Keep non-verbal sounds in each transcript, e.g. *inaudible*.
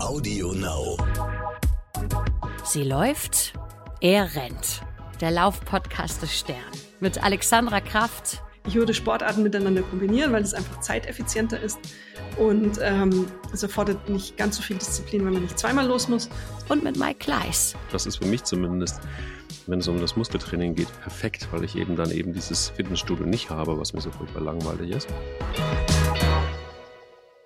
Audio Now. Sie läuft, er rennt. Der Laufpodcast des Stern. Mit Alexandra Kraft. Ich würde Sportarten miteinander kombinieren, weil es einfach zeiteffizienter ist. Und ähm, es erfordert nicht ganz so viel Disziplin, wenn man nicht zweimal los muss. Und mit Mike Kleiss. Das ist für mich zumindest, wenn es um das Muskeltraining geht, perfekt, weil ich eben dann eben dieses Fitnessstudio nicht habe, was mir so furchtbar langweilig ist.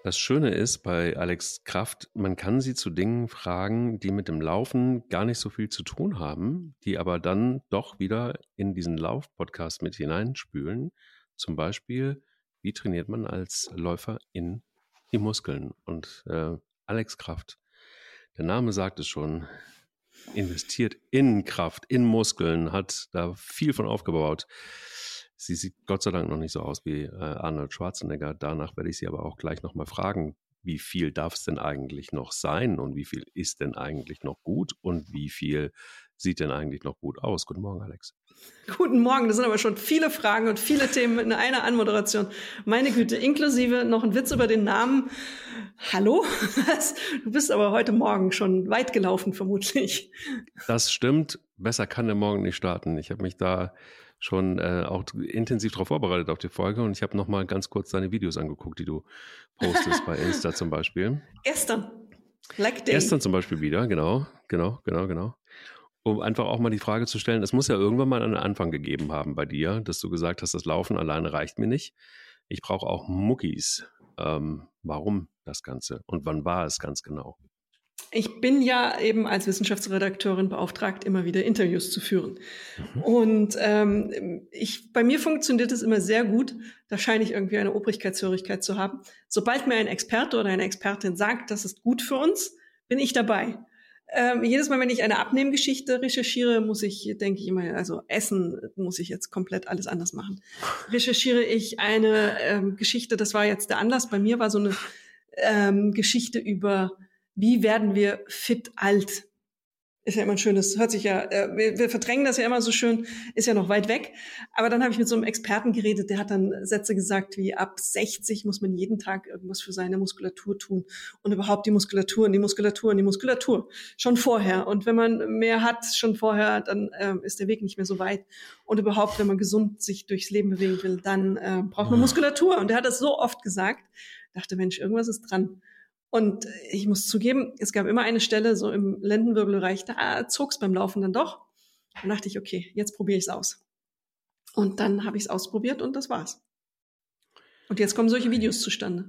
Das Schöne ist bei Alex Kraft, man kann sie zu Dingen fragen, die mit dem Laufen gar nicht so viel zu tun haben, die aber dann doch wieder in diesen Lauf-Podcast mit hineinspülen. Zum Beispiel, wie trainiert man als Läufer in die Muskeln? Und äh, Alex Kraft, der Name sagt es schon, investiert in Kraft, in Muskeln, hat da viel von aufgebaut. Sie sieht Gott sei Dank noch nicht so aus wie äh, Arnold Schwarzenegger. Danach werde ich sie aber auch gleich nochmal fragen, wie viel darf es denn eigentlich noch sein und wie viel ist denn eigentlich noch gut und wie viel sieht denn eigentlich noch gut aus? Guten Morgen, Alex. Guten Morgen, das sind aber schon viele Fragen und viele Themen in einer Anmoderation. Meine Güte, inklusive noch ein Witz über den Namen. Hallo? *laughs* Du bist aber heute Morgen schon weit gelaufen, vermutlich. Das stimmt. Besser kann der Morgen nicht starten. Ich habe mich da schon äh, auch intensiv darauf vorbereitet auf die Folge und ich habe nochmal ganz kurz deine Videos angeguckt, die du postest bei Insta zum Beispiel. *laughs* Gestern. Like Day. Gestern zum Beispiel wieder, genau, genau, genau, genau. Um einfach auch mal die Frage zu stellen, es muss ja irgendwann mal einen Anfang gegeben haben bei dir, dass du gesagt hast, das Laufen alleine reicht mir nicht. Ich brauche auch Muckis. Ähm, warum das Ganze? Und wann war es ganz genau? Ich bin ja eben als Wissenschaftsredakteurin beauftragt, immer wieder Interviews zu führen. Mhm. Und ähm, ich, bei mir funktioniert es immer sehr gut. Da scheine ich irgendwie eine Obrigkeitshörigkeit zu haben. Sobald mir ein Experte oder eine Expertin sagt, das ist gut für uns, bin ich dabei. Ähm, jedes Mal, wenn ich eine Abnehmgeschichte recherchiere, muss ich, denke ich immer, also Essen muss ich jetzt komplett alles anders machen. Recherchiere ich eine ähm, Geschichte, das war jetzt der Anlass, bei mir war so eine ähm, Geschichte über wie werden wir fit alt? Ist ja immer ein schönes, hört sich ja, äh, wir, wir verdrängen das ja immer so schön, ist ja noch weit weg. Aber dann habe ich mit so einem Experten geredet, der hat dann Sätze gesagt wie ab 60 muss man jeden Tag irgendwas für seine Muskulatur tun und überhaupt die Muskulatur und die Muskulatur und die Muskulatur schon vorher. Und wenn man mehr hat schon vorher, dann äh, ist der Weg nicht mehr so weit. Und überhaupt, wenn man gesund sich durchs Leben bewegen will, dann äh, braucht man Muskulatur. Und der hat das so oft gesagt, dachte Mensch, irgendwas ist dran. Und ich muss zugeben, es gab immer eine Stelle so im Lendenwirbelbereich, da zog es beim Laufen dann doch. Dann dachte ich, okay, jetzt probiere ich es aus. Und dann habe ich es ausprobiert und das war's. Und jetzt kommen solche Videos zustande.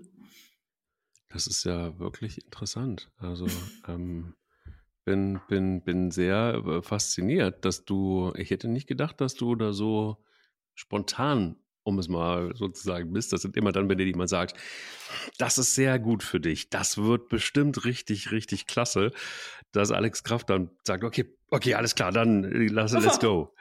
Das ist ja wirklich interessant. Also *laughs* ähm, bin, bin, bin sehr äh, fasziniert, dass du, ich hätte nicht gedacht, dass du da so spontan um es mal sozusagen bist. Das sind immer dann, wenn dir jemand sagt, das ist sehr gut für dich, das wird bestimmt richtig, richtig klasse, dass Alex Kraft dann sagt, okay, okay, alles klar, dann äh, lass, let's go.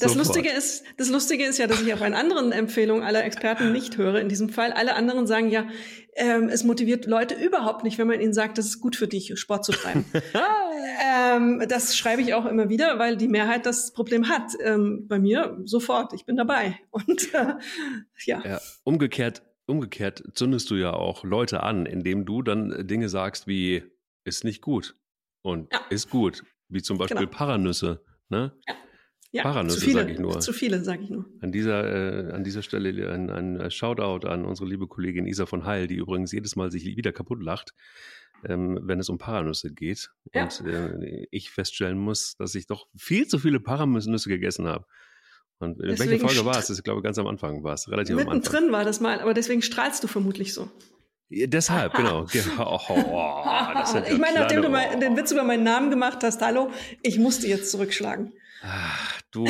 Das Lustige ist, das Lustige ist ja, dass ich auf einen anderen Empfehlungen aller Experten nicht höre. In diesem Fall, alle anderen sagen ja, ähm, es motiviert Leute überhaupt nicht, wenn man ihnen sagt, das ist gut für dich, Sport zu treiben. *laughs* ähm, das schreibe ich auch immer wieder, weil die Mehrheit das Problem hat. Ähm, bei mir sofort, ich bin dabei. Und äh, ja. ja. Umgekehrt, umgekehrt zündest du ja auch Leute an, indem du dann Dinge sagst wie, ist nicht gut und ja. ist gut. Wie zum Beispiel genau. Paranüsse. Ne? Ja. Ja, Paranüsse, sage ich nur. Zu viele, sage ich nur. An dieser, äh, an dieser Stelle ein, ein Shoutout an unsere liebe Kollegin Isa von Heil, die übrigens jedes Mal sich wieder kaputt lacht, ähm, wenn es um Paranüsse geht. Ja. Und äh, ich feststellen muss, dass ich doch viel zu viele Paranüsse gegessen habe. Und in welcher Folge war es? Ich glaube, ganz am Anfang war es. Relativ am Anfang. drin war das mal, aber deswegen strahlst du vermutlich so. Ja, deshalb, genau. *laughs* Oh, oh, *laughs* ich meine, nachdem du mal den Witz über meinen Namen gemacht hast, hallo, ich musste jetzt zurückschlagen. Ach, du,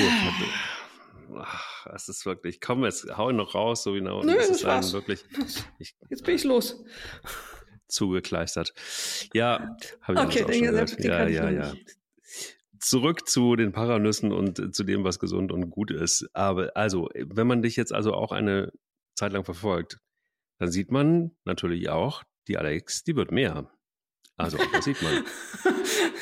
ach, es ist wirklich, komm, jetzt hau ihn noch raus, so genau. Nö, das ist dann wirklich. Ich, jetzt bin ich los. Zugekleistert. Ja, habe ich okay, auch schon gehört. Ja, ja, ja. Zurück zu den Paranüssen und zu dem, was gesund und gut ist. Aber also, wenn man dich jetzt also auch eine Zeit lang verfolgt, dann sieht man natürlich auch, die Alex, die wird mehr. Also, das sieht man. *laughs*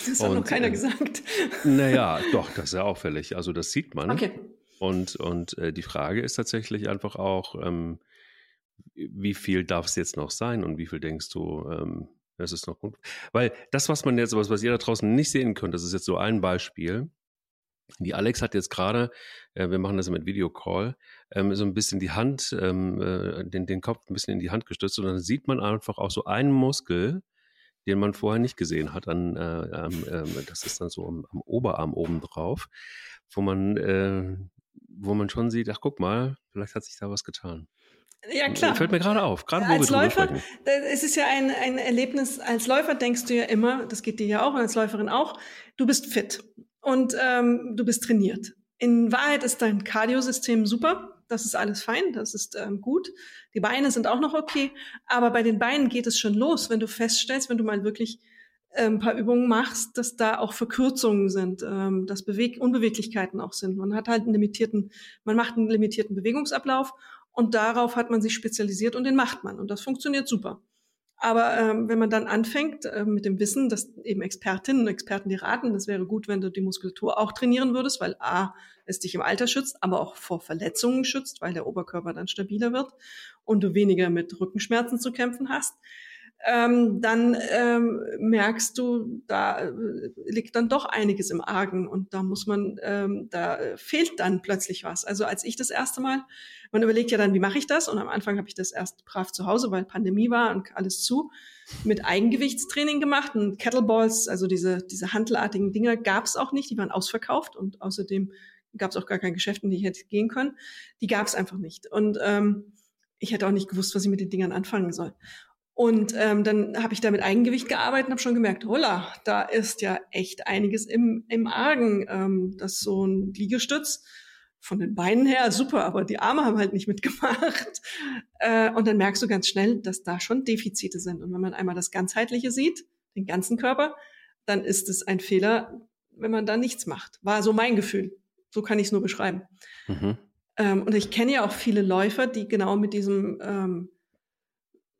das hat und, noch keiner äh, gesagt. Naja, *laughs* doch, das ist ja auffällig. Also, das sieht man. Okay. Und, und äh, die Frage ist tatsächlich einfach auch, ähm, wie viel darf es jetzt noch sein und wie viel denkst du, ähm, Das ist noch gut. Weil das, was man jetzt, was, was ihr da draußen nicht sehen könnt, das ist jetzt so ein Beispiel. Die Alex hat jetzt gerade, äh, wir machen das mit Videocall, ähm, so ein bisschen die Hand, ähm, äh, den, den Kopf ein bisschen in die Hand gestützt und dann sieht man einfach auch so einen Muskel, den man vorher nicht gesehen hat. An, äh, ähm, das ist dann so am, am Oberarm oben drauf, wo man, äh, wo man schon sieht, ach guck mal, vielleicht hat sich da was getan. Ja, klar. Fällt mir gerade auf, gerade als Läufer. Es ist ja ein, ein Erlebnis, als Läufer denkst du ja immer, das geht dir ja auch und als Läuferin auch, du bist fit und ähm, du bist trainiert. In Wahrheit ist dein Kardiosystem super, das ist alles fein, das ist ähm, gut. Die Beine sind auch noch okay, aber bei den Beinen geht es schon los, wenn du feststellst, wenn du mal wirklich äh, ein paar Übungen machst, dass da auch Verkürzungen sind, ähm, dass Beweg Unbeweglichkeiten auch sind. Man hat halt einen limitierten, man macht einen limitierten Bewegungsablauf und darauf hat man sich spezialisiert und den macht man. Und das funktioniert super. Aber ähm, wenn man dann anfängt äh, mit dem Wissen, dass eben Expertinnen und Experten dir raten, das wäre gut, wenn du die Muskulatur auch trainieren würdest, weil A, es dich im Alter schützt, aber auch vor Verletzungen schützt, weil der Oberkörper dann stabiler wird und du weniger mit Rückenschmerzen zu kämpfen hast ähm, dann ähm, merkst du, da äh, liegt dann doch einiges im Argen und da muss man, ähm, da fehlt dann plötzlich was. Also als ich das erste Mal, man überlegt ja dann, wie mache ich das? Und am Anfang habe ich das erst brav zu Hause, weil Pandemie war und alles zu, mit Eigengewichtstraining gemacht und Kettleballs, also diese, diese handelartigen Dinger gab es auch nicht, die waren ausverkauft und außerdem gab es auch gar kein Geschäft, in die ich hätte gehen können. Die gab es einfach nicht. Und ähm, ich hätte auch nicht gewusst, was ich mit den Dingern anfangen soll. Und ähm, dann habe ich da mit Eigengewicht gearbeitet und habe schon gemerkt, holla, da ist ja echt einiges im, im Argen. Ähm, das so ein Liegestütz von den Beinen her super, aber die Arme haben halt nicht mitgemacht. *laughs* Äh, und dann merkst du ganz schnell, dass da schon Defizite sind. Und wenn man einmal das Ganzheitliche sieht, den ganzen Körper, dann ist es ein Fehler, wenn man da nichts macht. War so mein Gefühl. So kann ich es nur beschreiben. Mhm. Ähm, und ich kenne ja auch viele Läufer, die genau mit diesem ähm,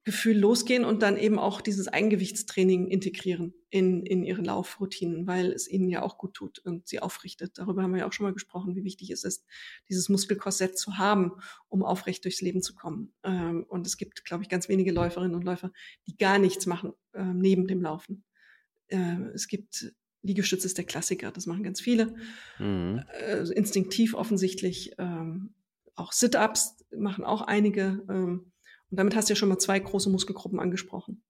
Gefühl losgehen und dann eben auch dieses Eigengewichtstraining integrieren in, in ihre Laufroutinen, weil es ihnen ja auch gut tut und sie aufrichtet. Darüber haben wir ja auch schon mal gesprochen, wie wichtig es ist, dieses Muskelkorsett zu haben, um aufrecht durchs Leben zu kommen. Ähm, und es gibt, glaube ich, ganz wenige Läuferinnen und Läufer, die gar nichts machen äh, neben dem Laufen. Äh, es gibt Liegestütze ist der Klassiker, das machen ganz viele. Mhm. Äh, instinktiv offensichtlich. Ähm, auch Sit-ups machen auch einige. Und damit hast du ja schon mal zwei große Muskelgruppen angesprochen.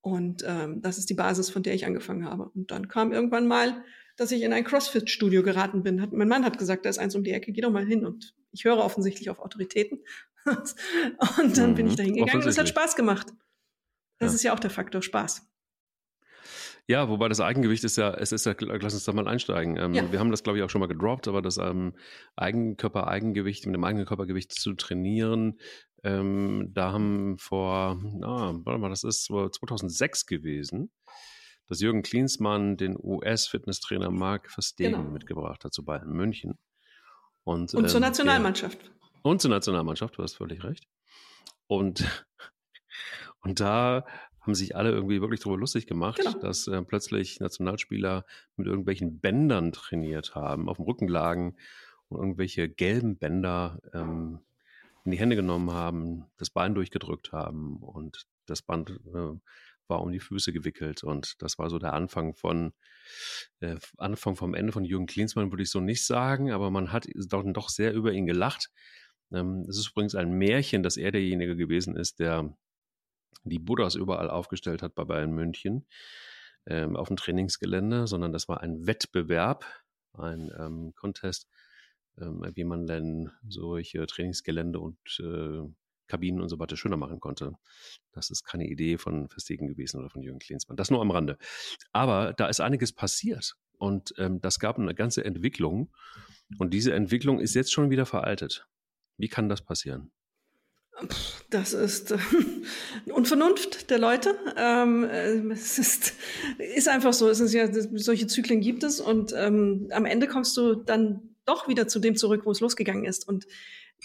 Und ähm, das ist die Basis, von der ich angefangen habe. Und dann kam irgendwann mal, dass ich in ein CrossFit-Studio geraten bin. Hat, mein Mann hat gesagt, da ist eins um die Ecke, geh doch mal hin. Und ich höre offensichtlich auf Autoritäten. *laughs* und dann mhm, bin ich mhm. da hingegangen und es hat Spaß gemacht. Das ja. ist ja auch der Faktor Spaß. Ja, wobei das Eigengewicht ist ja, es ist ja, lass uns da mal einsteigen. Ähm, ja. Wir haben das, glaube ich, auch schon mal gedroppt, aber das ähm, Eigenkörper-Eigengewicht mit dem eigenen Körpergewicht zu trainieren, ähm, da haben vor, ah, warte mal, das ist 2006 gewesen, dass Jürgen Klinsmann den US-Fitnesstrainer Mark Verstegen genau. mitgebracht hat zu Bayern München. Und, und zur ähm, Nationalmannschaft. Der, und zur Nationalmannschaft, du hast völlig recht. Und, *laughs* und da haben sich alle irgendwie wirklich darüber lustig gemacht, genau. dass äh, plötzlich Nationalspieler mit irgendwelchen Bändern trainiert haben, auf dem Rücken lagen und irgendwelche gelben Bänder ähm, in die Hände genommen haben, das Bein durchgedrückt haben und das Band äh, war um die Füße gewickelt und das war so der Anfang von äh, Anfang vom Ende von Jürgen Klinsmann würde ich so nicht sagen, aber man hat doch, doch sehr über ihn gelacht. Ähm, es ist übrigens ein Märchen, dass er derjenige gewesen ist, der die Buddhas überall aufgestellt hat bei Bayern München ähm, auf dem Trainingsgelände, sondern das war ein Wettbewerb, ein ähm, Contest, ähm, wie man denn solche Trainingsgelände und äh, Kabinen und so weiter schöner machen konnte. Das ist keine Idee von Verstegen gewesen oder von Jürgen Klinsmann. Das nur am Rande. Aber da ist einiges passiert und ähm, das gab eine ganze Entwicklung und diese Entwicklung ist jetzt schon wieder veraltet. Wie kann das passieren? Das ist äh, *laughs* Unvernunft der Leute. Ähm, äh, es ist, ist einfach so. Es ist ja, solche Zyklen gibt es und ähm, am Ende kommst du dann doch wieder zu dem zurück, wo es losgegangen ist. Und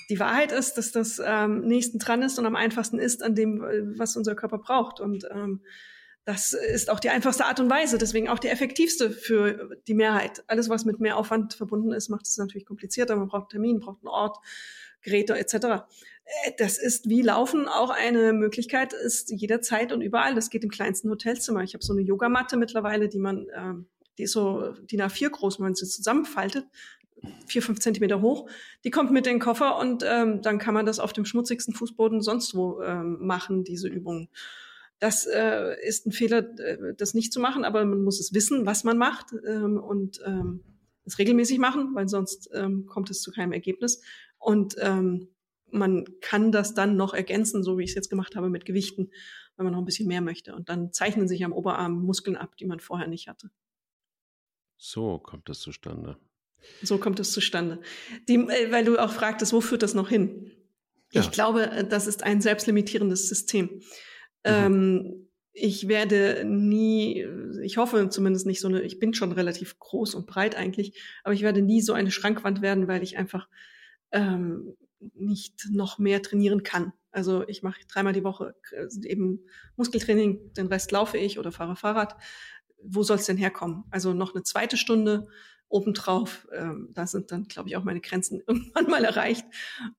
die Wahrheit ist, dass das ähm, nächsten dran ist und am einfachsten ist an dem, äh, was unser Körper braucht. Und ähm, das ist auch die einfachste Art und Weise, deswegen auch die effektivste für die Mehrheit. Alles, was mit mehr Aufwand verbunden ist, macht es natürlich komplizierter. Man braucht Termin, braucht einen Ort, Geräte etc. Äh, das ist wie Laufen auch eine Möglichkeit, ist jederzeit und überall. Das geht im kleinsten Hotelzimmer. Ich habe so eine Yogamatte mittlerweile, die man, äh, die ist so DIN A4 groß, wenn man sie zusammenfaltet, vier, fünf Zentimeter hoch. Die kommt mit in den Koffer und ähm, dann kann man das auf dem schmutzigsten Fußboden sonst wo ähm, machen, diese Übungen. Das äh, ist ein Fehler, äh, das nicht zu machen, aber man muss es wissen, was man macht ähm, und ähm, es regelmäßig machen, weil sonst ähm, kommt es zu keinem Ergebnis. Und ähm, man kann das dann noch ergänzen, so wie ich es jetzt gemacht habe, mit Gewichten, wenn man noch ein bisschen mehr möchte. Und dann zeichnen sich am Oberarm Muskeln ab, die man vorher nicht hatte. So kommt das zustande. So kommt es zustande. Die, äh, weil du auch fragtest, wo führt das noch hin? Ja. Ich glaube, das ist ein selbstlimitierendes System. Mhm. Ähm, ich werde nie, ich hoffe zumindest nicht so eine, ich bin schon relativ groß und breit eigentlich, aber ich werde nie so eine Schrankwand werden, weil ich einfach ähm, nicht noch mehr trainieren kann. Also ich mache dreimal die Woche äh, eben Muskeltraining, den Rest laufe ich oder fahre Fahrrad. Wo soll es denn herkommen? Also noch eine zweite Stunde obendrauf. Ähm, da sind dann, glaube ich, auch meine Grenzen *laughs* irgendwann mal erreicht.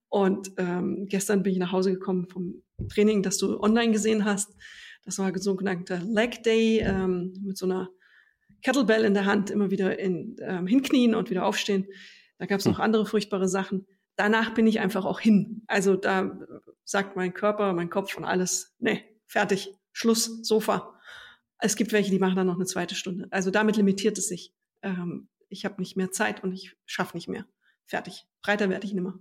Und ähm, gestern bin ich nach Hause gekommen vom Training, das du online gesehen hast. Das war ein sogenannter Leg Day ähm, mit so einer Kettlebell in der Hand, immer wieder in, ähm, hinknien und wieder aufstehen. Da gab es noch hm. andere furchtbare Sachen. Danach bin ich einfach auch hin. Also da sagt mein Körper, mein Kopf und alles, nee, fertig, Schluss, Sofa. Es gibt welche, die machen dann noch eine zweite Stunde. Also damit limitiert es sich. Ähm, ich habe nicht mehr Zeit und ich schaffe nicht mehr. Fertig. Breiter werde ich nimmer.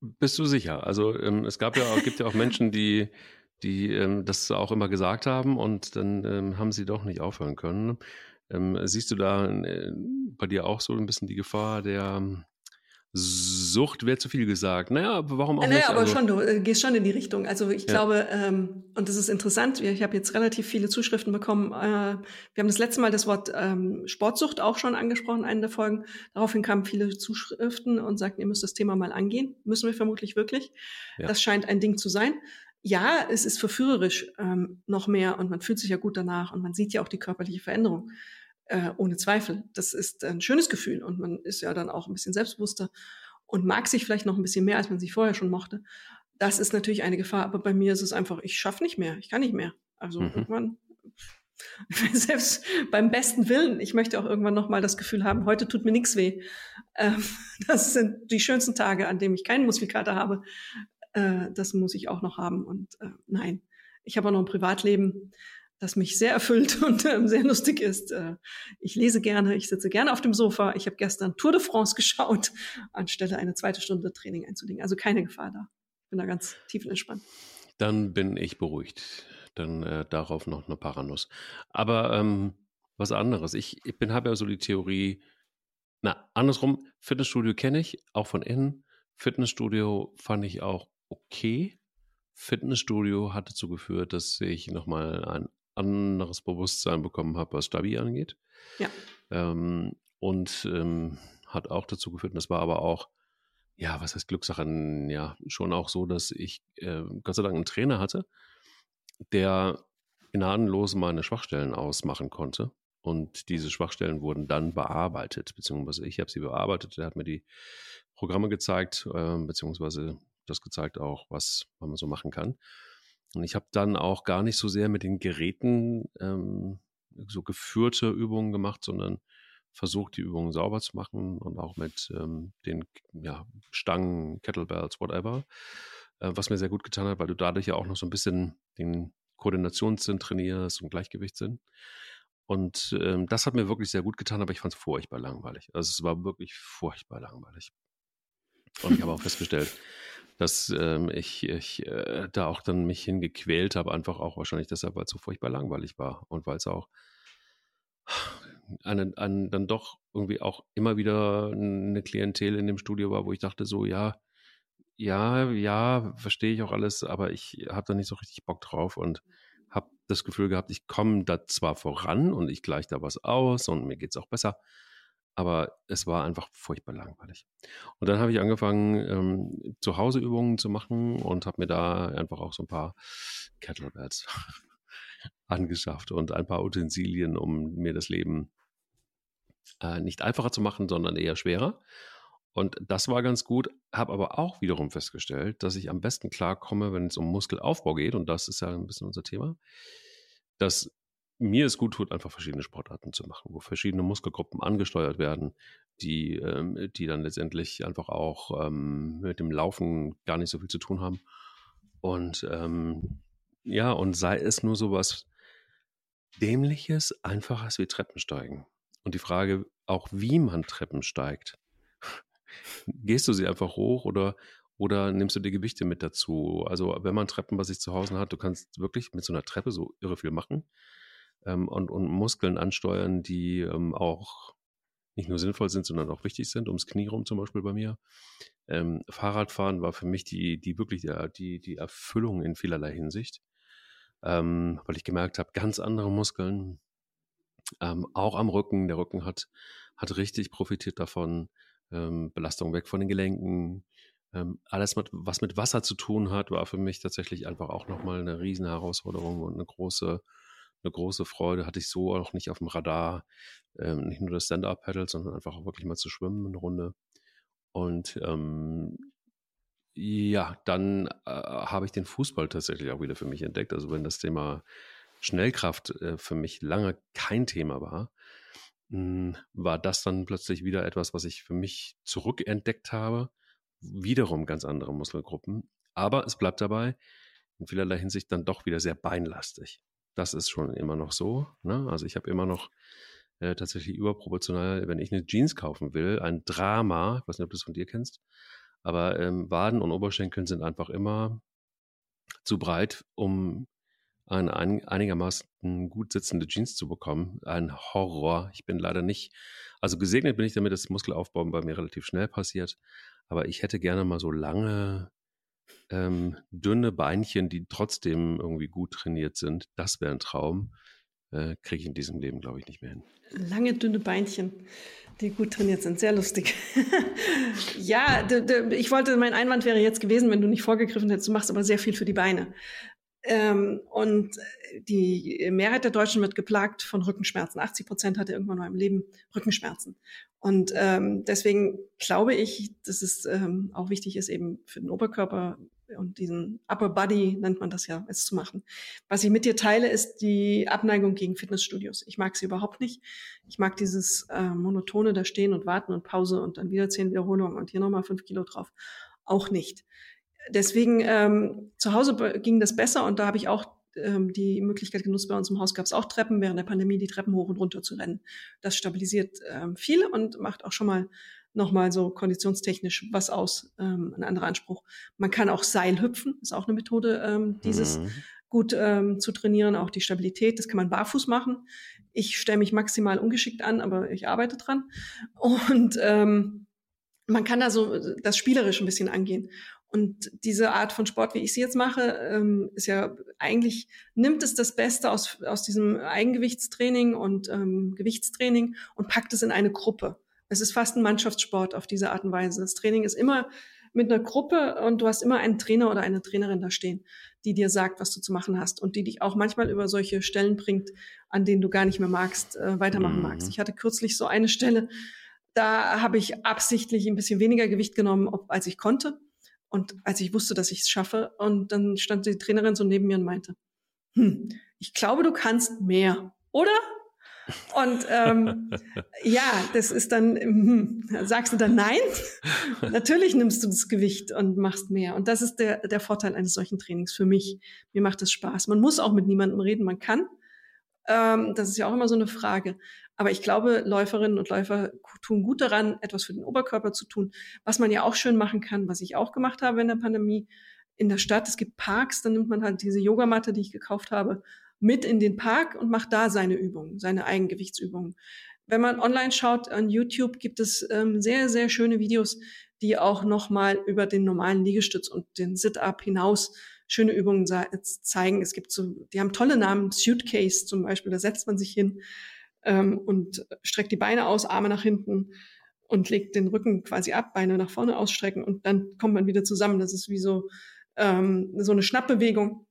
Bist du sicher? Also ähm, es gab ja gibt ja auch Menschen, die, die ähm, das auch immer gesagt haben und dann ähm, haben sie doch nicht aufhören können. Ähm, siehst du da äh, bei dir auch so ein bisschen die Gefahr der Sucht wäre zu viel gesagt. Naja, aber warum auch naja, nicht? Naja, aber also, schon, du äh, gehst schon in die Richtung. Also ich ja. glaube, ähm, und das ist interessant, ich habe jetzt relativ viele Zuschriften bekommen. Äh, wir haben das letzte Mal das Wort ähm, Sportsucht auch schon angesprochen, einen der Folgen. Daraufhin kamen viele Zuschriften und sagten, ihr müsst das Thema mal angehen. Müssen wir vermutlich wirklich. Ja. Das scheint ein Ding zu sein. Ja, es ist verführerisch ähm, noch mehr und man fühlt sich ja gut danach und man sieht ja auch die körperliche Veränderung. Äh, ohne Zweifel. Das ist ein schönes Gefühl und man ist ja dann auch ein bisschen selbstbewusster und mag sich vielleicht noch ein bisschen mehr, als man sich vorher schon mochte. Das ist natürlich eine Gefahr, aber bei mir ist es einfach, ich schaffe nicht mehr, ich kann nicht mehr. Also mhm. irgendwann, *laughs* selbst beim besten Willen, ich möchte auch irgendwann noch mal das Gefühl haben, heute tut mir nichts weh. Ähm, *laughs* das sind die schönsten Tage, an denen ich keinen Muskelkater habe. Äh, das muss ich auch noch haben und äh, nein, ich habe auch noch ein Privatleben das mich sehr erfüllt *laughs* und äh, sehr lustig ist. Äh, ich lese gerne, ich sitze gerne auf dem Sofa. Ich habe gestern Tour de France geschaut, *laughs* anstelle eine zweite Stunde Training einzulegen. Also keine Gefahr da. Ich bin da ganz tiefenentspannt. Dann bin ich beruhigt. Dann äh, darauf noch eine Paranuss. Aber ähm, was anderes. Ich, ich bin habe ja so die Theorie, na, andersrum, Fitnessstudio kenne ich, auch von innen. Fitnessstudio fand ich auch okay. Fitnessstudio hat dazu geführt, dass ich nochmal ein anderes Bewusstsein bekommen habe, was Stabi angeht. Ja. Ähm, und ähm, hat auch dazu geführt, und das war aber auch, ja, was heißt Glückssache? Ja, schon auch so, dass ich äh, Gott sei Dank einen Trainer hatte, der gnadenlos meine Schwachstellen ausmachen konnte. Und diese Schwachstellen wurden dann bearbeitet, beziehungsweise ich habe sie bearbeitet. Er hat mir die Programme gezeigt, äh, beziehungsweise das gezeigt auch, was man so machen kann. Und ich habe dann auch gar nicht so sehr mit den Geräten ähm, so geführte Übungen gemacht, sondern versucht, die Übungen sauber zu machen und auch mit ähm, den ja, Stangen, Kettlebells, whatever, äh, was mir sehr gut getan hat, weil du dadurch ja auch noch so ein bisschen den Koordinationssinn trainierst und Gleichgewichtssinn. Und ähm, das hat mir wirklich sehr gut getan, aber ich fand es furchtbar langweilig. Also es war wirklich furchtbar langweilig. Und ich habe auch festgestellt, dass ähm, ich, ich äh, da auch dann mich hingequält habe, einfach auch wahrscheinlich deshalb, weil es so furchtbar langweilig war und weil es auch eine, eine, dann doch irgendwie auch immer wieder eine Klientel in dem Studio war, wo ich dachte so, ja, ja, ja, verstehe ich auch alles, aber ich habe da nicht so richtig Bock drauf und habe das Gefühl gehabt, ich komme da zwar voran und ich gleiche da was aus und mir geht's auch besser, aber es war einfach furchtbar langweilig. Und dann habe ich angefangen, ähm, zu Hause Übungen zu machen und habe mir da einfach auch so ein paar Kettlebells *laughs* angeschafft und ein paar Utensilien, um mir das Leben äh, nicht einfacher zu machen, sondern eher schwerer. Und das war ganz gut, habe aber auch wiederum festgestellt, dass ich am besten klarkomme, wenn es um Muskelaufbau geht, und das ist ja ein bisschen unser Thema, dass mir es gut tut, einfach verschiedene Sportarten zu machen, wo verschiedene Muskelgruppen angesteuert werden, die, ähm, die dann letztendlich einfach auch ähm, mit dem Laufen gar nicht so viel zu tun haben. Und ähm, ja, und sei es nur so was Dämliches, Einfaches wie Treppensteigen. Und die Frage auch, wie man Treppen steigt. *laughs* Gehst du sie einfach hoch oder, oder nimmst du die Gewichte mit dazu? Also, wenn man Treppen bei sich zu Hause hat, du kannst wirklich mit so einer Treppe so irre viel machen ähm, und, und Muskeln ansteuern, die ähm, auch nicht nur sinnvoll sind, sondern auch wichtig sind, ums Knie rum zum Beispiel bei mir. Ähm, Fahrradfahren war für mich die, die wirklich der, die, die Erfüllung in vielerlei Hinsicht, ähm, weil ich gemerkt habe, ganz andere Muskeln, ähm, auch am Rücken. Der Rücken hat, hat richtig profitiert davon. Ähm, Belastung weg von den Gelenken. Ähm, alles, mit, was mit Wasser zu tun hat, war für mich tatsächlich einfach auch nochmal eine riesen Herausforderung und eine große, eine große Freude. Hatte ich so auch nicht auf dem Radar. Ähm, nicht nur das Stand-Up-Paddle, sondern einfach auch wirklich mal zu schwimmen, eine Runde. Und ähm, ja, dann äh, habe ich den Fußball tatsächlich auch wieder für mich entdeckt. Also wenn das Thema Schnellkraft äh, für mich lange kein Thema war, mh, hm, war das dann plötzlich wieder etwas, was ich für mich zurückentdeckt habe. Wiederum ganz andere Muskelgruppen. Aber es bleibt dabei, in vielerlei Hinsicht dann doch wieder sehr beinlastig. Das ist schon immer noch so. Ne? Also ich habe immer noch äh, tatsächlich überproportional, wenn ich eine Jeans kaufen will, ein Drama, ich weiß nicht, ob du das von dir kennst, aber ähm, Waden und Oberschenkeln sind einfach immer zu breit, um eine einigermaßen gut sitzende Jeans zu bekommen. Ein Horror. Ich bin leider nicht, also gesegnet bin ich damit, dass Muskelaufbau bei mir relativ schnell passiert. Aber ich hätte gerne mal so lange, ähm, dünne Beinchen, die trotzdem irgendwie gut trainiert sind. Das wäre ein Traum. Äh, Kriege ich in diesem Leben, glaube ich, nicht mehr hin. Lange, dünne Beinchen, die gut trainiert sind. Sehr lustig. *laughs* ja, ich wollte, mein Einwand wäre jetzt gewesen, wenn du nicht vorgegriffen hättest, du machst aber sehr viel für die Beine. Ähm, und die Mehrheit der Deutschen wird geplagt von Rückenschmerzen. 80 Prozent hatte irgendwann mal im Leben Rückenschmerzen. Und ähm, deswegen glaube ich, dass es ähm, auch wichtig ist, eben für den Oberkörper und diesen Upper Body nennt man das ja, es zu machen. Was ich mit dir teile, ist die Abneigung gegen Fitnessstudios. Ich mag sie überhaupt nicht. Ich mag dieses äh, monotone da stehen und warten und Pause und dann wieder zehn Wiederholungen und hier nochmal fünf Kilo drauf. Auch nicht deswegen ähm, zu Hause ging das besser und da habe ich auch ähm, die Möglichkeit genutzt. Bei uns im Haus gab es auch Treppen während der Pandemie, die Treppen hoch und runter zu rennen. Das stabilisiert ähm, viel und macht auch schon mal nochmal so konditionstechnisch was aus, ähm, ein anderer Anspruch. Man kann auch Seil hüpfen, ist auch eine Methode, ähm, dieses mhm. gut ähm, zu trainieren, auch die Stabilität. Das kann man barfuß machen. Ich stelle mich maximal ungeschickt an, aber ich arbeite dran. Und ähm, man kann da so das spielerisch ein bisschen angehen. Und diese Art von Sport, wie ich sie jetzt mache, ähm, ist ja eigentlich, nimmt es das Beste aus, aus diesem Eigengewichtstraining und ähm, Gewichtstraining und packt es in eine Gruppe. Es ist fast ein Mannschaftssport auf diese Art und Weise. Das Training ist immer mit einer Gruppe und du hast immer einen Trainer oder eine Trainerin da stehen, die dir sagt, was du zu machen hast und die dich auch manchmal über solche Stellen bringt, an denen du gar nicht mehr magst, äh, weitermachen mhm. magst. Ich hatte kürzlich so eine Stelle, da habe ich absichtlich ein bisschen weniger Gewicht genommen, als ich konnte und als ich wusste, dass ich es schaffe, und dann stand die Trainerin so neben mir und meinte, hm, ich glaube, du kannst mehr, oder? Und ähm, *laughs* ja, das ist dann, hm, sagst du dann nein? *laughs* Natürlich nimmst du das Gewicht und machst mehr. Und das ist der, der Vorteil eines solchen Trainings für mich. Mir macht es Spaß. Man muss auch mit niemandem reden, man kann. Ähm, das ist ja auch immer so eine Frage. Aber ich glaube, Läuferinnen und Läufer tun gut daran, etwas für den Oberkörper zu tun, was man ja auch schön machen kann, was ich auch gemacht habe in der Pandemie. In der Stadt, es gibt Parks, dann nimmt man halt diese Yogamatte, die ich gekauft habe, mit in den Park und macht da seine Übungen, seine Eigengewichtsübungen. Wenn man online schaut, an YouTube gibt es ähm, sehr, sehr schöne Videos, die auch nochmal über den normalen Liegestütz und den Sit-Up hinaus schöne Übungen zeigen. Es gibt so, die haben tolle Namen, Suitcase zum Beispiel, da setzt man sich hin ähm, und streckt die Beine aus, Arme nach hinten und legt den Rücken quasi ab, Beine nach vorne ausstrecken und dann kommt man wieder zusammen. Das ist wie so, ähm, so eine Schnappbewegung.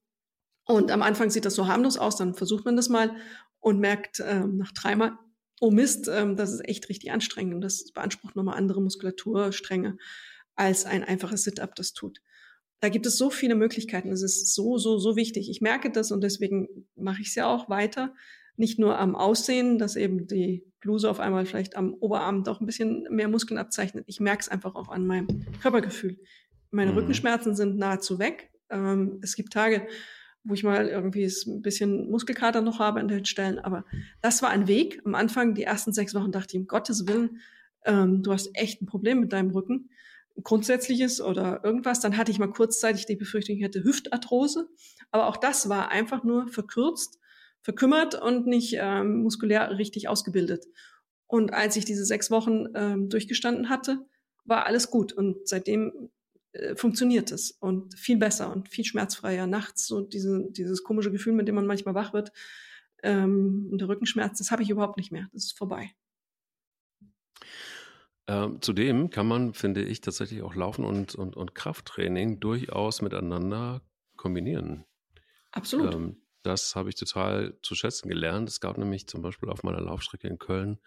Und am Anfang sieht das so harmlos aus, dann versucht man das mal und merkt ähm, nach dreimal, oh Mist, ähm, das ist echt richtig anstrengend das beansprucht nochmal andere Muskulaturstränge, als ein einfaches Sit-up das tut. Da gibt es so viele Möglichkeiten. Es ist so, so, so wichtig. Ich merke das und deswegen mache ich es ja auch weiter. Nicht nur am Aussehen, dass eben die Bluse auf einmal vielleicht am Oberarm doch ein bisschen mehr Muskeln abzeichnet. Ich merke es einfach auch an meinem Körpergefühl. Meine mhm. Rückenschmerzen sind nahezu weg. Ähm, es gibt Tage, wo ich mal irgendwie ein bisschen Muskelkater noch habe an den Stellen. Aber das war ein Weg. Am Anfang, die ersten sechs Wochen, dachte ich, um Gottes Willen, ähm, du hast echt ein Problem mit deinem Rücken. Grundsätzliches oder irgendwas. Dann hatte ich mal kurzzeitig die Befürchtung, ich hätte Hüftarthrose. Aber auch das war einfach nur verkürzt, verkümmert und nicht ähm, muskulär richtig ausgebildet. Und als ich diese sechs Wochen ähm, durchgestanden hatte, war alles gut. Und seitdem äh, funktioniert es und viel besser und viel schmerzfreier nachts. So diese, dieses komische Gefühl, mit dem man manchmal wach wird ähm, und der Rückenschmerz, das habe ich überhaupt nicht mehr. Das ist vorbei. Ähm, zudem kann man, finde ich, tatsächlich auch Laufen und, und, und Krafttraining durchaus miteinander kombinieren. Absolut. Ähm, das habe ich total zu schätzen gelernt. Es gab nämlich zum Beispiel auf meiner Laufstrecke in Köln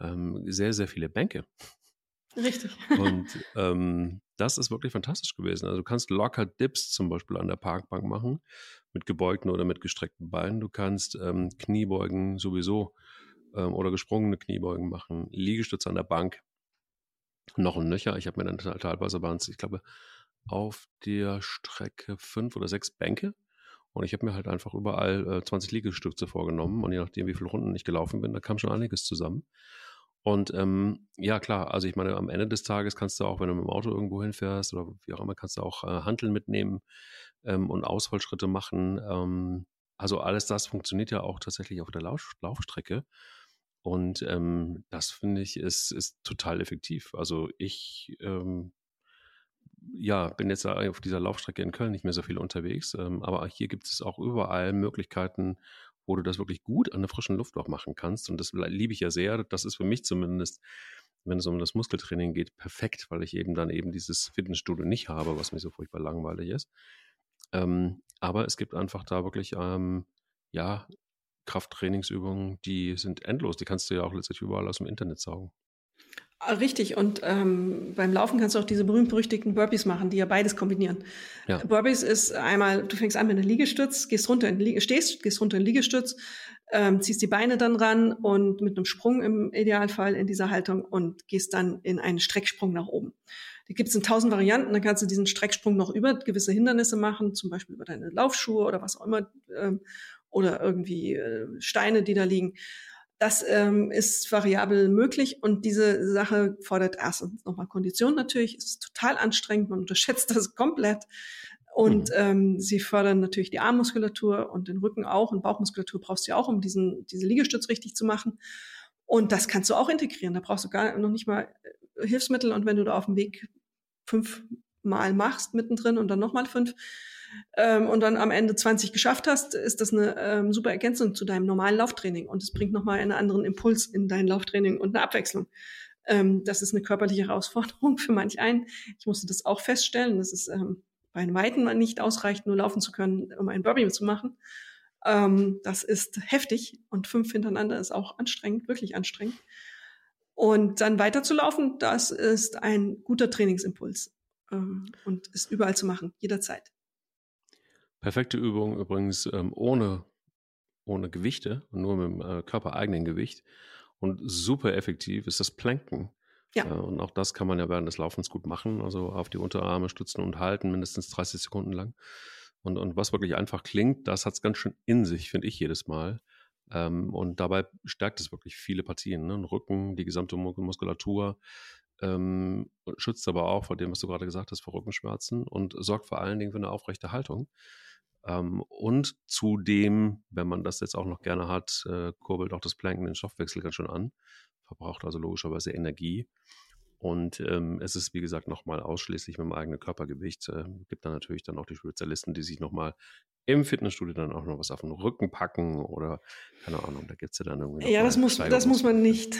ähm, sehr, sehr viele Bänke. Richtig. Und ähm, das ist wirklich fantastisch gewesen. Also du kannst locker Dips zum Beispiel an der Parkbank machen, mit gebeugten oder mit gestreckten Beinen. Du kannst ähm, Kniebeugen sowieso ähm, oder gesprungene Kniebeugen machen, Liegestütze an der Bank. Noch ein Nöcher. Ich habe mir dann teilweise waren es, ich glaube, auf der Strecke fünf oder sechs Bänke. Und ich habe mir halt einfach überall äh, 20 Liegestütze vorgenommen. Und je nachdem, wie viele Runden ich gelaufen bin, da kam schon einiges zusammen. Und ähm, ja, klar, also ich meine, am Ende des Tages kannst du auch, wenn du mit dem Auto irgendwo hinfährst oder wie auch immer, kannst du auch äh, Handeln mitnehmen ähm, und Ausfallschritte machen. Ähm, also alles das funktioniert ja auch tatsächlich auf der Lauf Laufstrecke. Und ähm, das finde ich ist, ist total effektiv. Also ich ähm, ja, bin jetzt auf dieser Laufstrecke in Köln nicht mehr so viel unterwegs, ähm, aber hier gibt es auch überall Möglichkeiten, wo du das wirklich gut an der frischen Luft auch machen kannst. Und das liebe ich ja sehr. Das ist für mich zumindest, wenn es um das Muskeltraining geht, perfekt, weil ich eben dann eben dieses Fitnessstudio nicht habe, was mir so furchtbar langweilig ist. Ähm, aber es gibt einfach da wirklich, ähm, ja, Krafttrainingsübungen, die sind endlos. Die kannst du ja auch letztlich überall aus dem Internet saugen. Richtig. Und ähm, beim Laufen kannst du auch diese berühmt-berüchtigten Burpees machen, die ja beides kombinieren. Ja. Burpees ist einmal, du fängst an mit einem Liegestütz, gehst runter in Liege, stehst, gehst runter in Liegestütz, ähm, ziehst die Beine dann ran und mit einem Sprung im Idealfall in dieser Haltung und gehst dann in einen Strecksprung nach oben. Die gibt es in tausend Varianten. Dann kannst du diesen Strecksprung noch über gewisse Hindernisse machen, zum Beispiel über deine Laufschuhe oder was auch immer, ähm, oder irgendwie äh, Steine, die da liegen. Das ähm, ist variabel möglich und diese Sache fordert erstens nochmal Kondition natürlich, ist total anstrengend, man unterschätzt das komplett. Und mhm. ähm, sie fördern natürlich die Armmuskulatur und den Rücken auch und Bauchmuskulatur brauchst du ja auch, um diesen, diese Liegestütz richtig zu machen. Und das kannst du auch integrieren. Da brauchst du gar noch nicht mal äh, Hilfsmittel. Und wenn du da auf dem Weg fünf Mal machst mittendrin und dann nochmal fünf, ähm, und dann am Ende 20 geschafft hast, ist das eine ähm, super Ergänzung zu deinem normalen Lauftraining und es bringt nochmal einen anderen Impuls in dein Lauftraining und eine Abwechslung. Ähm, das ist eine körperliche Herausforderung für manch einen. Ich musste das auch feststellen, dass es ähm, bei den Weiten nicht ausreicht, nur laufen zu können, um ein Burpee zu machen. Ähm, das ist heftig und fünf hintereinander ist auch anstrengend, wirklich anstrengend. Und dann weiterzulaufen, das ist ein guter Trainingsimpuls ähm, und ist überall zu machen, jederzeit. Perfekte Übung übrigens ähm, ohne, ohne Gewichte und nur mit dem äh, körpereigenen Gewicht. Und super effektiv ist das Planken. Ja. Äh, und auch das kann man ja während des Laufens gut machen. Also auf die Unterarme stützen und halten, mindestens 30 Sekunden lang. Und, und was wirklich einfach klingt, das hat es ganz schön in sich, finde ich jedes Mal. Ähm, und dabei stärkt es wirklich viele Partien. Ne? Rücken, die gesamte Muskulatur, ähm, schützt aber auch vor dem, was du gerade gesagt hast, vor Rückenschmerzen und sorgt vor allen Dingen für eine aufrechte Haltung. Ähm, und zudem, wenn man das jetzt auch noch gerne hat, äh, kurbelt auch das Planken den Stoffwechsel ganz schön an, verbraucht also logischerweise Energie. Und ähm, es ist, wie gesagt, nochmal ausschließlich mit dem eigenen Körpergewicht. Äh, gibt dann natürlich dann auch die Spezialisten, die sich nochmal im Fitnessstudio dann auch noch was auf den Rücken packen oder keine Ahnung, da gibt's ja dann irgendwie. Ja, das muss, das muss man nicht.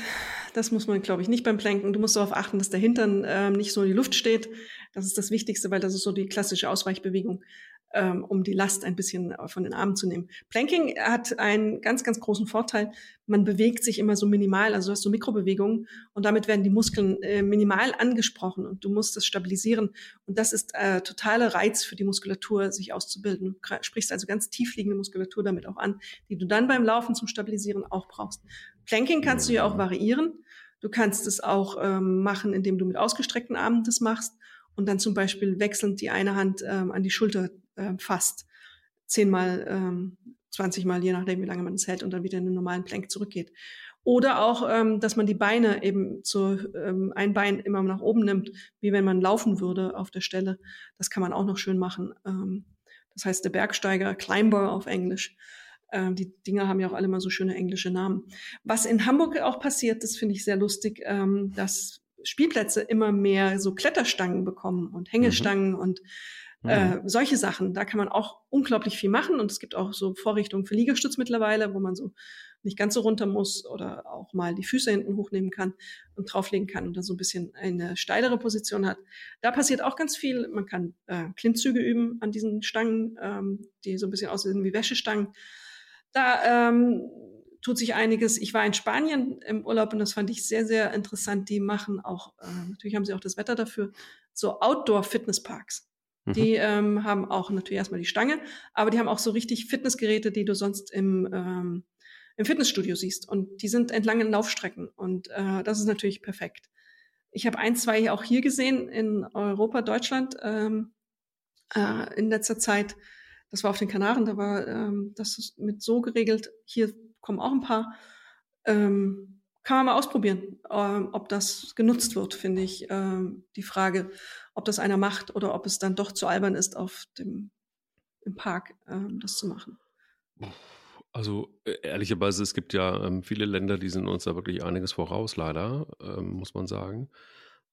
Das muss man, glaube ich, nicht beim Planken. Du musst darauf achten, dass der Hintern ähm, nicht so in die Luft steht. Das ist das Wichtigste, weil das ist so die klassische Ausweichbewegung. Ähm, um die Last ein bisschen äh, von den Armen zu nehmen. Planking hat einen ganz, ganz großen Vorteil. Man bewegt sich immer so minimal, also du hast so Mikrobewegungen und damit werden die Muskeln äh, minimal angesprochen und du musst das stabilisieren. Und das ist äh, totaler Reiz für die Muskulatur, sich auszubilden. Du sprichst also ganz tiefliegende Muskulatur damit auch an, die du dann beim Laufen zum Stabilisieren auch brauchst. Planking kannst du ja auch variieren. Du kannst es auch ähm, machen, indem du mit ausgestreckten Armen das machst und dann zum Beispiel wechselnd die eine Hand ähm, an die Schulter äh, fasst. Zehnmal, ähm, zwanzigmal, je nachdem, wie lange man es hält und dann wieder in den normalen Plank zurückgeht. Oder auch, ähm, dass man die Beine eben zu ähm, ein Bein immer nach oben nimmt, wie wenn man laufen würde auf der Stelle. Das kann man auch noch schön machen. Ähm, das heißt der Bergsteiger, Climber auf Englisch. Ähm, die Dinger haben ja auch alle mal so schöne englische Namen. Was in Hamburg auch passiert, das finde ich sehr lustig, ähm, dass Spielplätze immer mehr so Kletterstangen bekommen und Hängestangen mhm. und äh, mhm. solche Sachen. Da kann man auch unglaublich viel machen und es gibt auch so Vorrichtungen für Liegestütz mittlerweile, wo man so nicht ganz so runter muss oder auch mal die Füße hinten hochnehmen kann und drauflegen kann und dann so ein bisschen eine steilere Position hat. Da passiert auch ganz viel. Man kann äh, Klimmzüge üben an diesen Stangen, ähm, die so ein bisschen aussehen wie Wäschestangen. Da ähm, tut sich einiges. Ich war in Spanien im Urlaub und das fand ich sehr, sehr interessant. Die machen auch, äh, natürlich haben sie auch das Wetter dafür, so Outdoor-Fitnessparks. Mhm. Die ähm, haben auch natürlich erstmal die Stange, aber die haben auch so richtig Fitnessgeräte, die du sonst im, ähm, im Fitnessstudio siehst. Und die sind entlang in Laufstrecken. Und äh, das ist natürlich perfekt. Ich habe ein, zwei auch hier gesehen in Europa, Deutschland ähm, äh, in letzter Zeit. Das war auf den Kanaren, da war ähm, das mit so geregelt. Hier kommen auch ein paar. Ähm, kann man mal ausprobieren, ähm, ob das genutzt wird, finde ich. Ähm, die Frage, ob das einer macht oder ob es dann doch zu albern ist, auf dem im Park ähm, das zu machen. Also äh, ehrlicherweise, es gibt ja ähm, viele Länder, die sind uns da wirklich einiges voraus, leider, ähm, muss man sagen.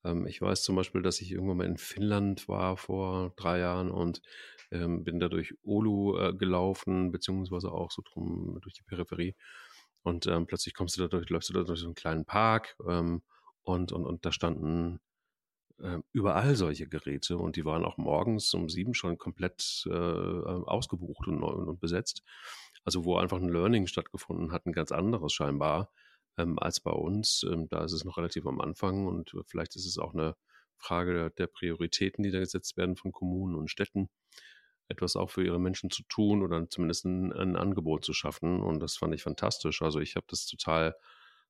Ähm, ich weiß zum Beispiel, dass ich irgendwann mal in Finnland war vor drei Jahren und ähm, bin da durch Olu äh, gelaufen, beziehungsweise auch so drum durch die Peripherie. Und ähm, plötzlich kommst du da durch, läufst du da durch so einen kleinen Park und, und, und da standen äh, überall solche Geräte und die waren auch morgens um sieben schon komplett äh, ausgebucht und, und, besetzt. Also wo einfach ein Learning stattgefunden hat, ein ganz anderes scheinbar ähm, als bei uns. Ähm, da ist es noch relativ am Anfang und vielleicht ist es auch eine Frage der, Prioritäten, die da gesetzt werden von Kommunen und Städten etwas auch für ihre Menschen zu tun oder zumindest ein, ein Angebot zu schaffen. Und das fand ich fantastisch. Also ich habe das total,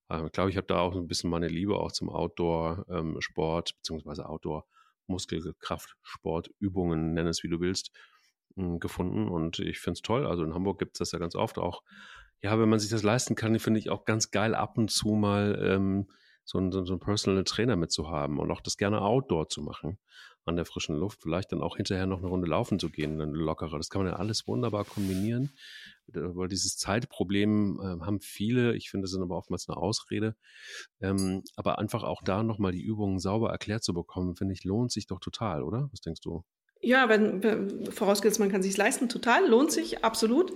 ich glaube, ich habe da auch ein bisschen meine Liebe auch zum Outdoor-Sport, ähm, beziehungsweise Outdoor-Muskelkraftsportübungen, nenn es wie du willst, äh, gefunden. Und ich finde es toll. Also in Hamburg gibt es das ja ganz oft auch. Ja, wenn man sich das leisten kann, finde ich auch ganz geil, ab und zu mal ähm, so einen, so einen Personal Trainer mitzuhaben und auch das gerne Outdoor zu machen an der frischen Luft, vielleicht dann auch hinterher noch eine Runde laufen zu gehen, dann lockerer. Das kann man ja alles wunderbar kombinieren, weil dieses Zeitproblem äh, haben viele. Ich finde, das ist aber oftmals eine Ausrede. Ähm, aber einfach auch da nochmal die Übungen sauber erklärt zu bekommen, finde ich, lohnt sich doch total, oder? Was denkst du? Ja, wenn, vorausgesetzt, man kann sich leisten, total, lohnt sich, absolut.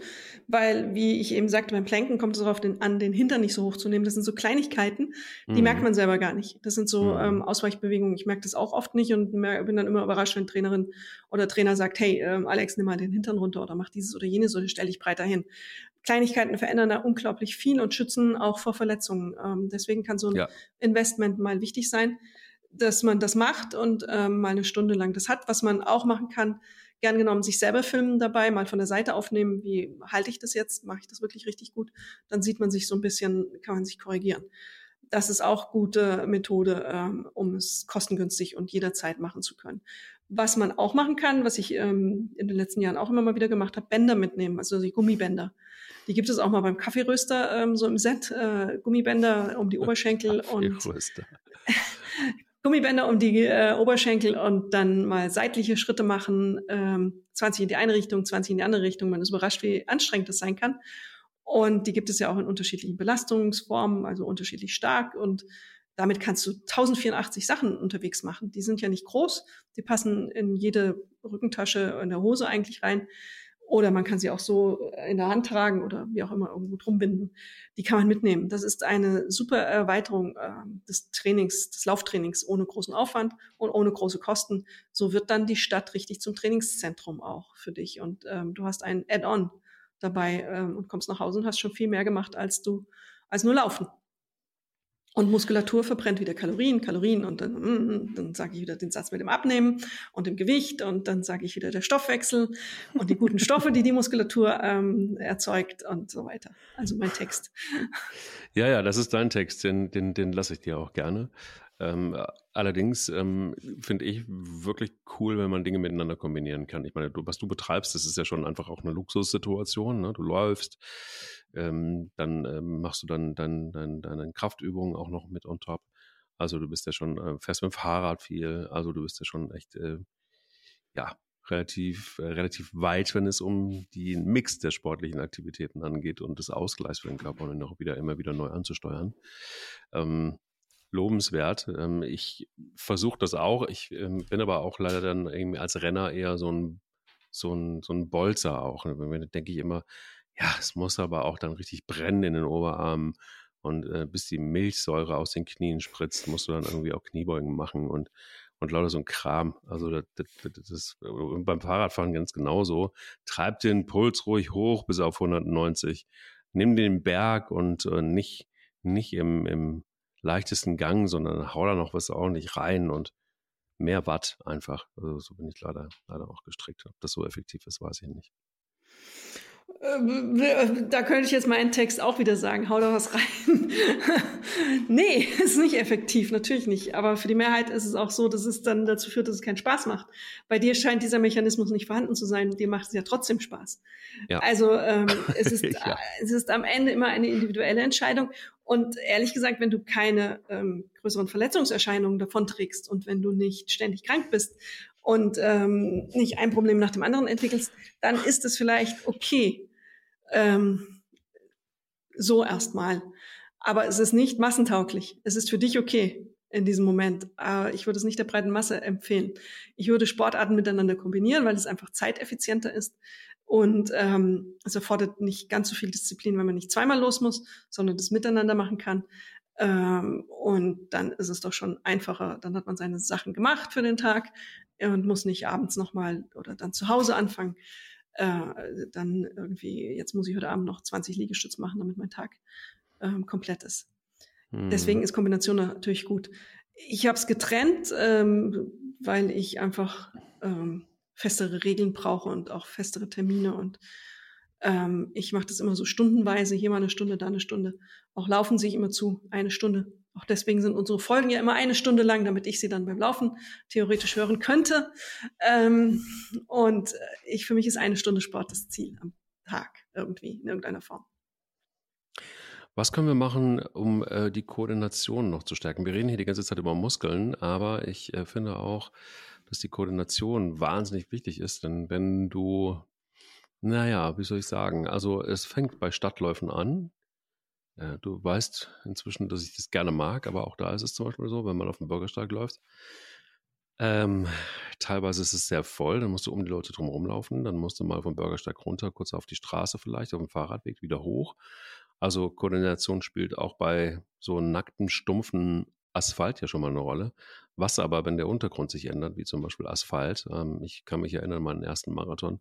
Weil, wie ich eben sagte, beim Planken kommt es darauf den, an, den Hintern nicht so hoch zu nehmen. Das sind so Kleinigkeiten, die mhm. merkt man selber gar nicht. Das sind so mhm. ähm, Ausweichbewegungen. Ich merke das auch oft nicht und bin dann immer überrascht, wenn Trainerin oder Trainer sagt, hey, ähm, Alex, nimm mal den Hintern runter oder mach dieses oder jenes oder stell dich breiter hin. Kleinigkeiten verändern da unglaublich viel und schützen auch vor Verletzungen. Ähm, deswegen kann so ein ja. Investment mal wichtig sein dass man das macht und ähm, mal eine Stunde lang das hat. Was man auch machen kann, gern genommen sich selber filmen dabei, mal von der Seite aufnehmen, wie halte ich das jetzt, mache ich das wirklich richtig gut, dann sieht man sich so ein bisschen, kann man sich korrigieren. Das ist auch gute Methode, ähm, um es kostengünstig und jederzeit machen zu können. Was man auch machen kann, was ich ähm, in den letzten Jahren auch immer mal wieder gemacht habe, Bänder mitnehmen, also die Gummibänder. Die gibt es auch mal beim Kaffeeröster ähm, so im Set, äh, Gummibänder um die *laughs* Oberschenkel und *laughs* Gummibänder um die äh, Oberschenkel und dann mal seitliche Schritte machen, ähm, 20 in die eine Richtung, 20 in die andere Richtung. Man ist überrascht, wie anstrengend das sein kann. Und die gibt es ja auch in unterschiedlichen Belastungsformen, also unterschiedlich stark. Und damit kannst du 1084 Sachen unterwegs machen. Die sind ja nicht groß, die passen in jede Rückentasche in der Hose eigentlich rein. Oder man kann sie auch so in der Hand tragen oder wie auch immer irgendwo drum binden. Die kann man mitnehmen. Das ist eine super Erweiterung äh, des Trainings, des Lauftrainings ohne großen Aufwand und ohne große Kosten. So wird dann die Stadt richtig zum Trainingszentrum auch für dich. Und ähm, du hast ein Add-on dabei ähm, und kommst nach Hause und hast schon viel mehr gemacht als du als nur laufen. Und Muskulatur verbrennt wieder Kalorien, Kalorien und dann, mm, mm, dann sage ich wieder den Satz mit dem Abnehmen und dem Gewicht und dann sage ich wieder der Stoffwechsel und die guten Stoffe, die die Muskulatur ähm, erzeugt und so weiter. Also mein Text. *laughs* Ja, ja, das ist dein Text, den, den, den lasse ich dir auch gerne. Ähm, allerdings ähm, finde ich wirklich cool, wenn man Dinge miteinander kombinieren kann. Ich meine, du, was du betreibst, das ist ja schon einfach auch eine Luxussituation. Ne? Du läufst, ähm, dann ähm, machst du dann, dann, dann deine Kraftübungen auch noch mit on top. Also du bist ja schon äh, fest mit dem Fahrrad viel. Also du bist ja schon echt, äh, ja, relativ, äh, relativ weit, wenn es um den Mix der sportlichen Aktivitäten angeht und des Ausgleichs für den Körper und ihn auch wieder immer wieder neu anzusteuern. Ähm, lobenswert. Ähm, ich versuche das auch. Ich ähm, bin aber auch leider dann irgendwie als Renner eher so ein, so ein, so ein Bolzer auch. Da denke ich immer, ja, es muss aber auch dann richtig brennen in den Oberarmen. Und äh, bis die Milchsäure aus den Knien spritzt, musst du dann irgendwie auch Kniebeugen machen und, und lauter so ein Kram. Also das, das, das ist beim Fahrradfahren ganz genauso. Treib den Puls ruhig hoch bis auf 190. Nimm den Berg und äh, nicht, nicht im, im leichtesten Gang, sondern hau da noch was ordentlich rein und mehr Watt einfach. Also so bin ich leider, leider auch gestrickt. Ob das so effektiv ist, weiß ich nicht. Ähm, da könnte ich jetzt meinen Text auch wieder sagen, hau da was rein. *laughs* nee, *laughs* ist nicht effektiv, natürlich nicht. Aber für die Mehrheit ist es auch so, dass es dann dazu führt, dass es keinen Spaß macht. Bei dir scheint dieser Mechanismus nicht vorhanden zu sein. Dir macht es ja trotzdem Spaß. Ja. Also ähm, es, *laughs* ist, ja. es ist am Ende immer eine individuelle Entscheidung. Und ehrlich gesagt, wenn du keine ähm, größeren Verletzungserscheinungen davonträgst und wenn du nicht ständig krank bist und ähm, nicht ein Problem nach dem anderen entwickelst, dann ist es vielleicht okay. Ähm, so erstmal. Aber es ist nicht massentauglich. Es ist für dich okay in diesem Moment. Aber ich würde es nicht der breiten Masse empfehlen. Ich würde Sportarten miteinander kombinieren, weil es einfach zeiteffizienter ist. Und ähm, es erfordert nicht ganz so viel Disziplin, wenn man nicht zweimal los muss, sondern das miteinander machen kann. Ähm, und dann ist es doch schon einfacher. Dann hat man seine Sachen gemacht für den Tag und muss nicht abends nochmal oder dann zu Hause anfangen. Äh, dann irgendwie, jetzt muss ich heute Abend noch 20 Liegestütz machen, damit mein Tag ähm, komplett ist. Deswegen ist Kombination natürlich gut. Ich habe es getrennt, ähm, weil ich einfach ähm, festere Regeln brauche und auch festere Termine und ähm, ich mache das immer so stundenweise, hier mal eine Stunde, da eine Stunde. Auch laufen sich immer zu, eine Stunde. Auch deswegen sind unsere Folgen ja immer eine Stunde lang, damit ich sie dann beim Laufen theoretisch hören könnte. Ähm, und ich für mich ist eine Stunde Sport das Ziel am Tag irgendwie in irgendeiner Form. Was können wir machen, um äh, die Koordination noch zu stärken? Wir reden hier die ganze Zeit über Muskeln, aber ich äh, finde auch, dass die Koordination wahnsinnig wichtig ist, denn wenn du, naja, wie soll ich sagen, also es fängt bei Stadtläufen an. Äh, du weißt inzwischen, dass ich das gerne mag, aber auch da ist es zum Beispiel so, wenn man auf dem Bürgersteig läuft. Ähm, teilweise ist es sehr voll, dann musst du um die Leute drum rumlaufen, dann musst du mal vom Bürgersteig runter, kurz auf die Straße vielleicht, auf dem Fahrradweg wieder hoch. Also Koordination spielt auch bei so nackten, stumpfen Asphalt ja schon mal eine Rolle. Was aber, wenn der Untergrund sich ändert, wie zum Beispiel Asphalt, ähm, ich kann mich erinnern an meinen ersten Marathon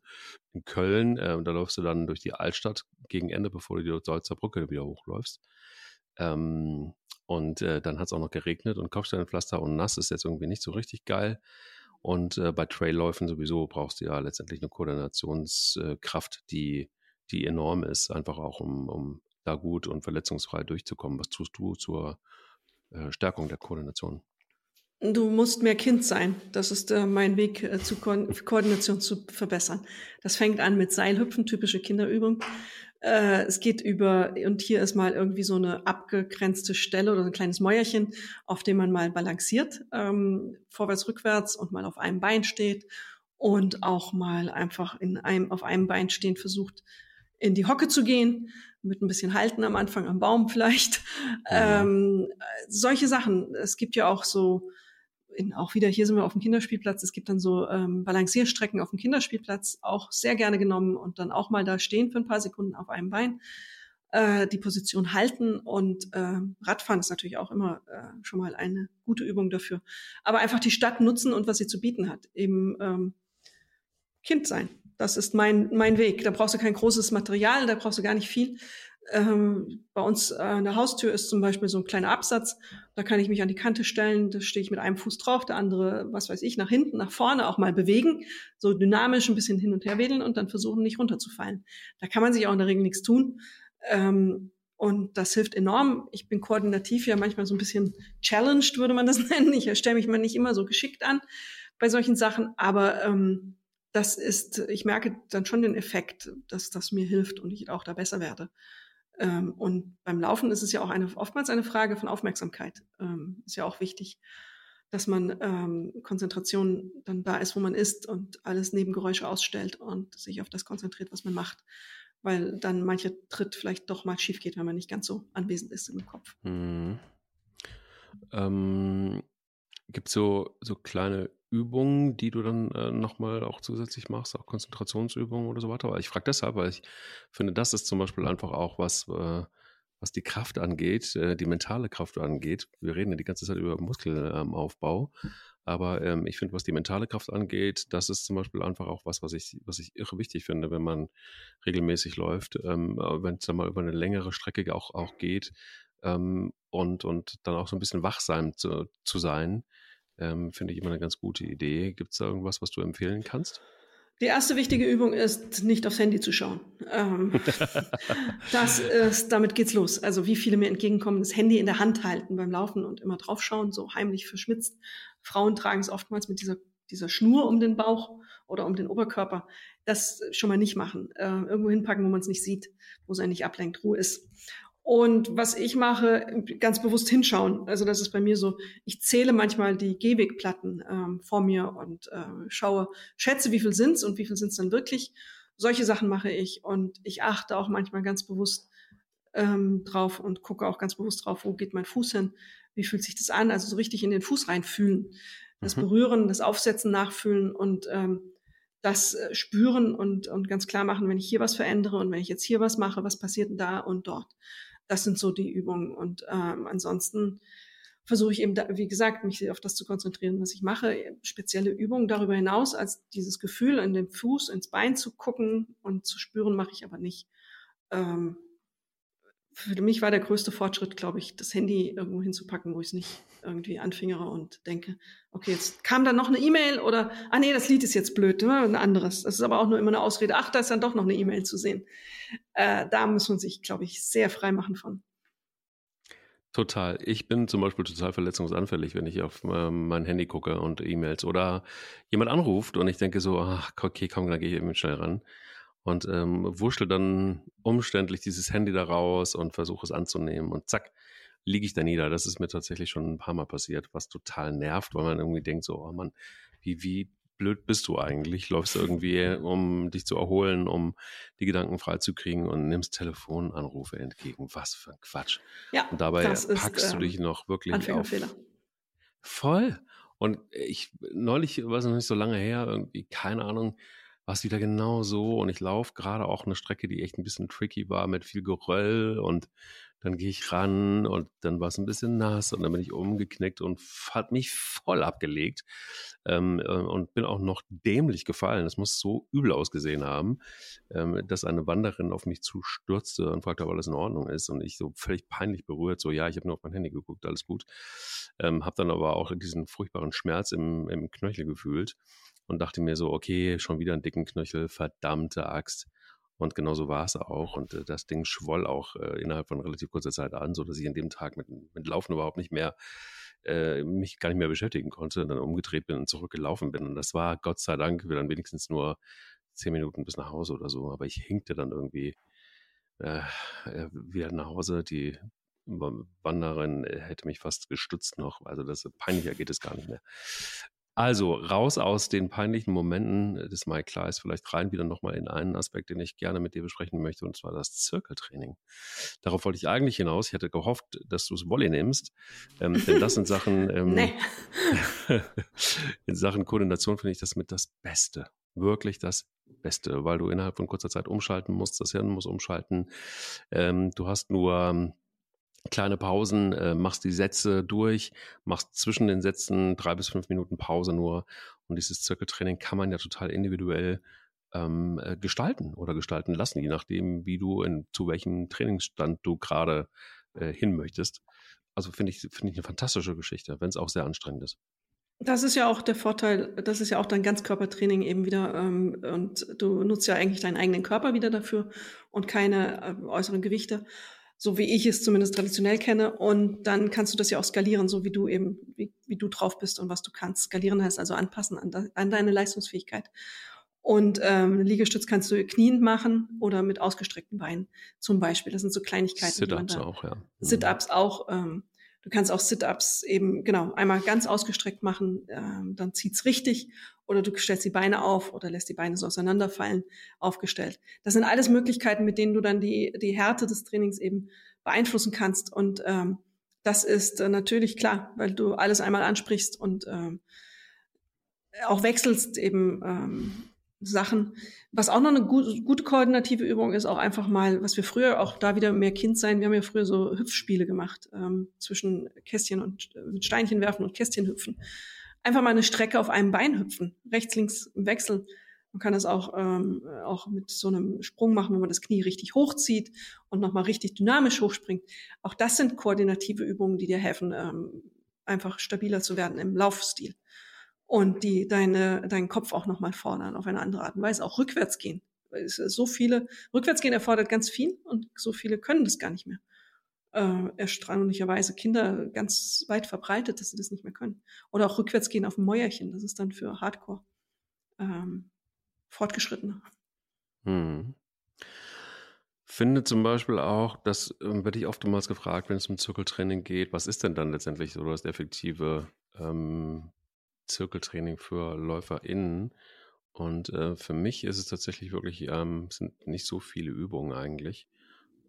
in Köln, äh, da läufst du dann durch die Altstadt gegen Ende, bevor du die Deutzer Brücke wieder hochläufst. Ähm, und äh, dann hat es auch noch geregnet und Kopfsteinpflaster und nass ist jetzt irgendwie nicht so richtig geil. Und äh, bei Trailläufen sowieso brauchst du ja letztendlich eine Koordinationskraft, die, die enorm ist, einfach auch um, um da gut und verletzungsfrei durchzukommen. Was tust du zur äh, Stärkung der Koordination? Du musst mehr Kind sein. Das ist äh, mein Weg äh, zu Ko Koordination zu verbessern. Das fängt an mit Seilhüpfen, typische Kinderübung. Äh, es geht über, und hier ist mal irgendwie so eine abgegrenzte Stelle oder ein kleines Mäuerchen, auf dem man mal balanciert, ähm, vorwärts, rückwärts und mal auf einem Bein steht und auch mal einfach in einem, auf einem Bein stehend versucht, in die Hocke zu gehen mit ein bisschen Halten am Anfang am Baum vielleicht. Mhm. Ähm, solche Sachen. Es gibt ja auch so in, auch wieder, hier sind wir auf dem Kinderspielplatz, es gibt dann so ähm, Balancierstrecken auf dem Kinderspielplatz, auch sehr gerne genommen und dann auch mal da stehen für ein paar Sekunden auf einem Bein, äh, die Position halten und äh, Radfahren ist natürlich auch immer äh, schon mal eine gute Übung dafür. Aber einfach die Stadt nutzen und was sie zu bieten hat, eben ähm, Kind sein. Das ist mein, mein Weg. Da brauchst du kein großes Material, da brauchst du gar nicht viel. Ähm, bei uns an der Haustür ist zum Beispiel so ein kleiner Absatz. Da kann ich mich an die Kante stellen. Da stehe ich mit einem Fuß drauf, der andere, was weiß ich, nach hinten, nach vorne auch mal bewegen. So dynamisch ein bisschen hin und her wedeln und dann versuchen, nicht runterzufallen. Da kann man sich auch in der Regel nichts tun. Ähm, und das hilft enorm. Ich bin koordinativ ja manchmal so ein bisschen challenged, würde man das *laughs* nennen. Ich stelle mich mal nicht immer so geschickt an bei solchen Sachen, aber ähm, das ist, ich merke dann schon den Effekt, dass das mir hilft und ich auch da besser werde. Ähm, und beim Laufen ist es ja auch eine, oftmals eine Frage von Aufmerksamkeit. Ähm, ist ja auch wichtig, dass man ähm, Konzentration dann da ist, wo man ist und alles Nebengeräusche ausstellt und sich auf das konzentriert, was man macht. Weil dann mancher Tritt vielleicht doch mal schief geht, wenn man nicht ganz so anwesend ist im Kopf. Mhm. Ähm, Gibt es so, so kleine Übungen, die du dann äh, nochmal auch zusätzlich machst, auch Konzentrationsübungen oder so weiter. Aber ich frage deshalb, weil ich finde, das ist zum Beispiel einfach auch was, äh, was die Kraft angeht, äh, die mentale Kraft angeht. Wir reden ja die ganze Zeit über Muskelaufbau. Aber ähm, ich finde, was die mentale Kraft angeht, das ist zum Beispiel einfach auch was, was ich, was ich irre wichtig finde, wenn man regelmäßig läuft, ähm, wenn es dann mal über eine längere Strecke auch, auch geht ähm, und, und dann auch so ein bisschen wachsam zu, zu sein ähm, Finde ich immer eine ganz gute Idee. Gibt es da irgendwas, was du empfehlen kannst? Die erste wichtige Übung ist, nicht aufs Handy zu schauen. Ähm, *laughs* das ist, damit geht's los. Also wie viele mir entgegenkommen, das Handy in der Hand halten beim Laufen und immer draufschauen, so heimlich verschmitzt. Frauen tragen es oftmals mit dieser, dieser Schnur um den Bauch oder um den Oberkörper. Das schon mal nicht machen. Äh, irgendwo hinpacken, wo man es nicht sieht, wo es einen nicht ablenkt, Ruhe ist. Und was ich mache, ganz bewusst hinschauen. Also das ist bei mir so, ich zähle manchmal die Gehwegplatten ähm, vor mir und äh, schaue, schätze, wie viel sind's und wie viel sind's dann wirklich. Solche Sachen mache ich und ich achte auch manchmal ganz bewusst ähm, drauf und gucke auch ganz bewusst drauf, wo geht mein Fuß hin, wie fühlt sich das an, also so richtig in den Fuß reinfühlen, das mhm. Berühren, das Aufsetzen, Nachfühlen und ähm, das äh, spüren und, und ganz klar machen, wenn ich hier was verändere und wenn ich jetzt hier was mache, was passiert denn da und dort. Das sind so die Übungen. Und ähm, ansonsten versuche ich eben, da, wie gesagt, mich auf das zu konzentrieren, was ich mache. Spezielle Übungen darüber hinaus, als dieses Gefühl in den Fuß, ins Bein zu gucken und zu spüren, mache ich aber nicht. Ähm, für mich war der größte Fortschritt, glaube ich, das Handy irgendwo hinzupacken, wo ich es nicht irgendwie anfingere und denke, okay, jetzt kam dann noch eine E-Mail oder, ah nee, das Lied ist jetzt blöd, ne? ein anderes. Das ist aber auch nur immer eine Ausrede. Ach, da ist dann doch noch eine E-Mail zu sehen. Äh, da muss man sich, glaube ich, sehr frei machen von. Total. Ich bin zum Beispiel total verletzungsanfällig, wenn ich auf ähm, mein Handy gucke und E-Mails oder jemand anruft und ich denke so, ach, okay, komm, dann gehe ich eben schnell ran und ähm, wurschtel dann umständlich dieses Handy da raus und versuche es anzunehmen und zack, liege ich da nieder. Das ist mir tatsächlich schon ein paar Mal passiert, was total nervt, weil man irgendwie denkt so, oh Mann, wie, wie blöd bist du eigentlich? Läufst irgendwie, um dich zu erholen, um die Gedanken freizukriegen und nimmst Telefonanrufe entgegen. Was für ein Quatsch. Ja, und dabei packst ist, du äh, dich noch wirklich Anfängerfehler. auf. Voll. Und ich, neulich war es noch nicht so lange her, irgendwie, keine Ahnung, war es wieder genau so und ich laufe gerade auch eine Strecke, die echt ein bisschen tricky war mit viel Geröll und dann gehe ich ran und dann war es ein bisschen nass und dann bin ich umgeknickt und hat mich voll abgelegt ähm, äh, und bin auch noch dämlich gefallen. Das muss so übel ausgesehen haben, ähm, dass eine Wanderin auf mich zustürzte und fragte, ob alles in Ordnung ist und ich so völlig peinlich berührt, so ja, ich habe nur auf mein Handy geguckt, alles gut. Ähm, habe dann aber auch diesen furchtbaren Schmerz im, im Knöchel gefühlt und dachte mir so, okay, schon wieder einen dicken Knöchel, verdammte Axt. Und genau so war es auch. Und äh, das Ding schwoll auch äh, innerhalb von relativ kurzer Zeit an, so dass ich an dem Tag mit, mit Laufen überhaupt nicht mehr äh, mich gar nicht mehr beschäftigen konnte, dann umgedreht bin und zurückgelaufen bin. Und das war Gott sei Dank dann wenigstens nur zehn Minuten bis nach Hause oder so. Aber ich hinkte dann irgendwie äh, äh wieder nach Hause. Die Wanderin hätte mich fast gestützt noch. Also das peinlicher geht es gar nicht mehr. Also raus aus den peinlichen Momenten des Mike Kleis, vielleicht rein wieder nochmal in einen Aspekt, den ich gerne mit dir besprechen möchte, und zwar das Zirkeltraining. Darauf wollte ich eigentlich hinaus. Ich hätte gehofft, dass du es Volley nimmst, ähm, denn das sind Sachen, *laughs* ähm, nee. *laughs* in Sachen Koordination finde ich das mit das Beste. Wirklich das Beste, weil du innerhalb von kurzer Zeit umschalten musst, das Hirn muss umschalten. Ähm, du hast nur ähm, kleine Pausen, äh, machst die Sätze durch, machst zwischen den Sätzen drei bis fünf Minuten Pause nur. Und dieses Zirkeltraining kann man ja total individuell ähm, äh, gestalten oder gestalten lassen, je nachdem, wie du in, zu welchem Trainingsstand du gerade äh, hin möchtest. Also finde ich, finde ich eine fantastische Geschichte, wenn es auch sehr anstrengend ist. Das ist ja auch der Vorteil, das ist ja auch dein Ganzkörpertraining eben wieder ähm, und du nutzt ja eigentlich deinen eigenen Körper wieder dafür und keine äh, äußeren Gewichte so wie ich es zumindest traditionell kenne. Und dann kannst du das ja auch skalieren, so wie du eben, wie, wie du drauf bist und was du kannst. Skalieren heißt also anpassen an, de, an deine Leistungsfähigkeit. Und ähm, Liegestütz kannst du kniend machen oder mit ausgestreckten Beinen zum Beispiel. Das sind so Kleinigkeiten. Sit-ups auch, ja. Mhm. Sit-ups auch. Ähm, du kannst auch Sit-ups eben, genau, einmal ganz ausgestreckt machen, ähm, dann zieht's richtig oder du stellst die Beine auf oder lässt die Beine so auseinanderfallen, aufgestellt. Das sind alles Möglichkeiten, mit denen du dann die, die Härte des Trainings eben beeinflussen kannst. Und ähm, das ist äh, natürlich klar, weil du alles einmal ansprichst und ähm, auch wechselst eben ähm, Sachen. Was auch noch eine gut, gute koordinative Übung ist, auch einfach mal, was wir früher auch da wieder mehr Kind sein, wir haben ja früher so Hüpfspiele gemacht ähm, zwischen Kästchen und äh, Steinchen werfen und Kästchen hüpfen einfach mal eine Strecke auf einem Bein hüpfen, rechts, links im Wechsel. Man kann das auch, ähm, auch mit so einem Sprung machen, wenn man das Knie richtig hochzieht und nochmal richtig dynamisch hochspringt. Auch das sind koordinative Übungen, die dir helfen, ähm, einfach stabiler zu werden im Laufstil. Und die deine, deinen Kopf auch nochmal fordern auf eine andere Art und Weise. Auch rückwärts gehen. So viele, rückwärts gehen erfordert ganz viel und so viele können das gar nicht mehr äh, erstaunlicherweise Kinder ganz weit verbreitet, dass sie das nicht mehr können. Oder auch rückwärts gehen auf ein Mäuerchen. Das ist dann für Hardcore ähm, Fortgeschrittene. Hm. Finde zum Beispiel auch, das ähm, werde ich oftmals gefragt, wenn es um Zirkeltraining geht, was ist denn dann letztendlich so das effektive ähm, Zirkeltraining für LäuferInnen? Und äh, für mich ist es tatsächlich wirklich, ähm, sind nicht so viele Übungen eigentlich.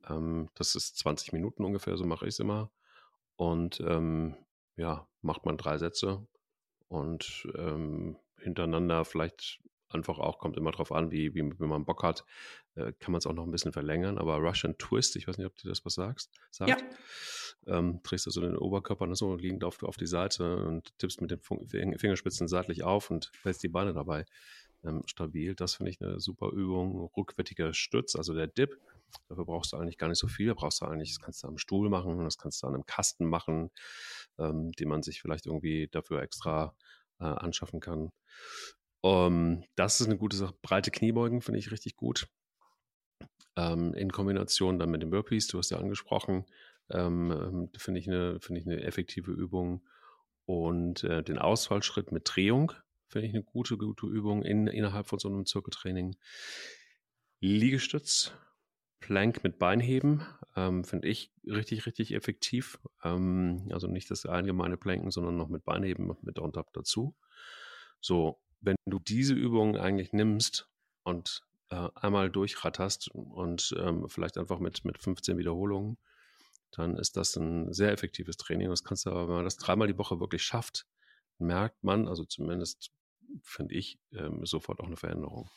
Ähm, das ist 20 Minuten ungefähr, so mache ich es immer. Und ähm, ja, macht man drei Sätze und ähm, hintereinander vielleicht einfach auch, kommt immer drauf an, wie, wie, wie man Bock hat, äh, kann man es auch noch ein bisschen verlängern. Aber Russian Twist, ich weiß nicht, ob du das was sagst, sagt. Ja. Ähm, drehst du so den Oberkörper so liegend auf, auf die Seite und tippst mit den Fingerspitzen seitlich auf und hältst die Beine dabei ähm, stabil. Das finde ich eine super Übung. Rückwärtiger Stütz, also der Dip. Dafür brauchst du eigentlich gar nicht so viel. Brauchst du eigentlich, das kannst du am Stuhl machen, das kannst du an einem Kasten machen, ähm, den man sich vielleicht irgendwie dafür extra äh, anschaffen kann. Um, ähm, das ist eine gute Sache. Breite Kniebeugen finde ich richtig gut. Ähm, in Kombination dann mit den Burpees, du hast ja angesprochen, ähm, ähm finde ich, eine, find ich eine effektive Übung. Und äh, den Ausfallschritt mit Drehung finde ich eine gute, gute Übung in, innerhalb von so einem Zirkeltraining. Liegestütz, Plank mit Beinheben, ähm, finde ich richtig, richtig effektiv. Ähm, also nicht das allgemeine Planken, sondern noch mit Beinheben mit on top dazu. So, wenn du diese Übungen eigentlich nimmst und äh, einmal durchratterst und ähm, vielleicht einfach mit, mit 15 Wiederholungen, dann ist das ein sehr effektives Training. Das kannst du aber, wenn man das dreimal die Woche wirklich schafft, merkt man, also zumindest finde ich, ähm, sofort auch eine Veränderung.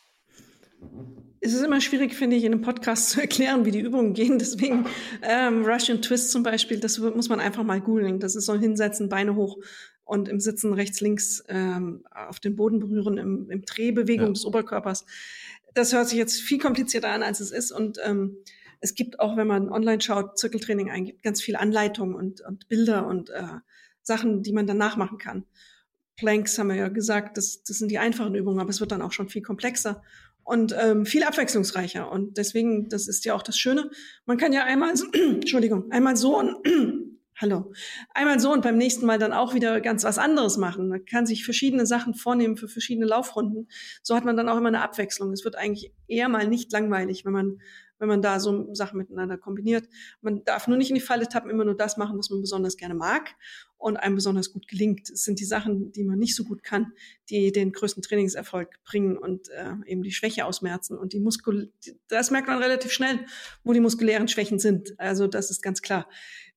Es ist immer schwierig, finde ich, in einem Podcast *laughs* zu erklären, wie die Übungen gehen. Deswegen ähm, Russian Twist zum Beispiel, das muss man einfach mal googeln. Das ist so hinsetzen, Beine hoch und im Sitzen rechts, links ähm, auf den Boden berühren, im, im Drehbewegung ja. des Oberkörpers. Das hört sich jetzt viel komplizierter an, als es ist. Und ähm, es gibt auch, wenn man online schaut, Zirkeltraining eingibt, ganz viel Anleitung und, und Bilder und äh, Sachen, die man dann nachmachen kann. Planks haben wir ja gesagt, das, das sind die einfachen Übungen, aber es wird dann auch schon viel komplexer und ähm, viel abwechslungsreicher. Und deswegen, das ist ja auch das Schöne. Man kann ja einmal, so, *clears throat* Entschuldigung, einmal so und *clears throat* Hallo. Einmal so und beim nächsten Mal dann auch wieder ganz was anderes machen. Man kann sich verschiedene Sachen vornehmen für verschiedene Laufrunden. So hat man dann auch immer eine Abwechslung. Es wird eigentlich eher mal nicht langweilig, wenn man wenn man da so Sachen miteinander kombiniert. Man darf nur nicht in die Falle tappen, immer nur das machen, was man besonders gerne mag und einem besonders gut gelingt. Es sind die Sachen, die man nicht so gut kann, die den größten Trainingserfolg bringen und äh, eben die Schwäche ausmerzen. Und die Muskel, das merkt man relativ schnell, wo die muskulären Schwächen sind. Also das ist ganz klar.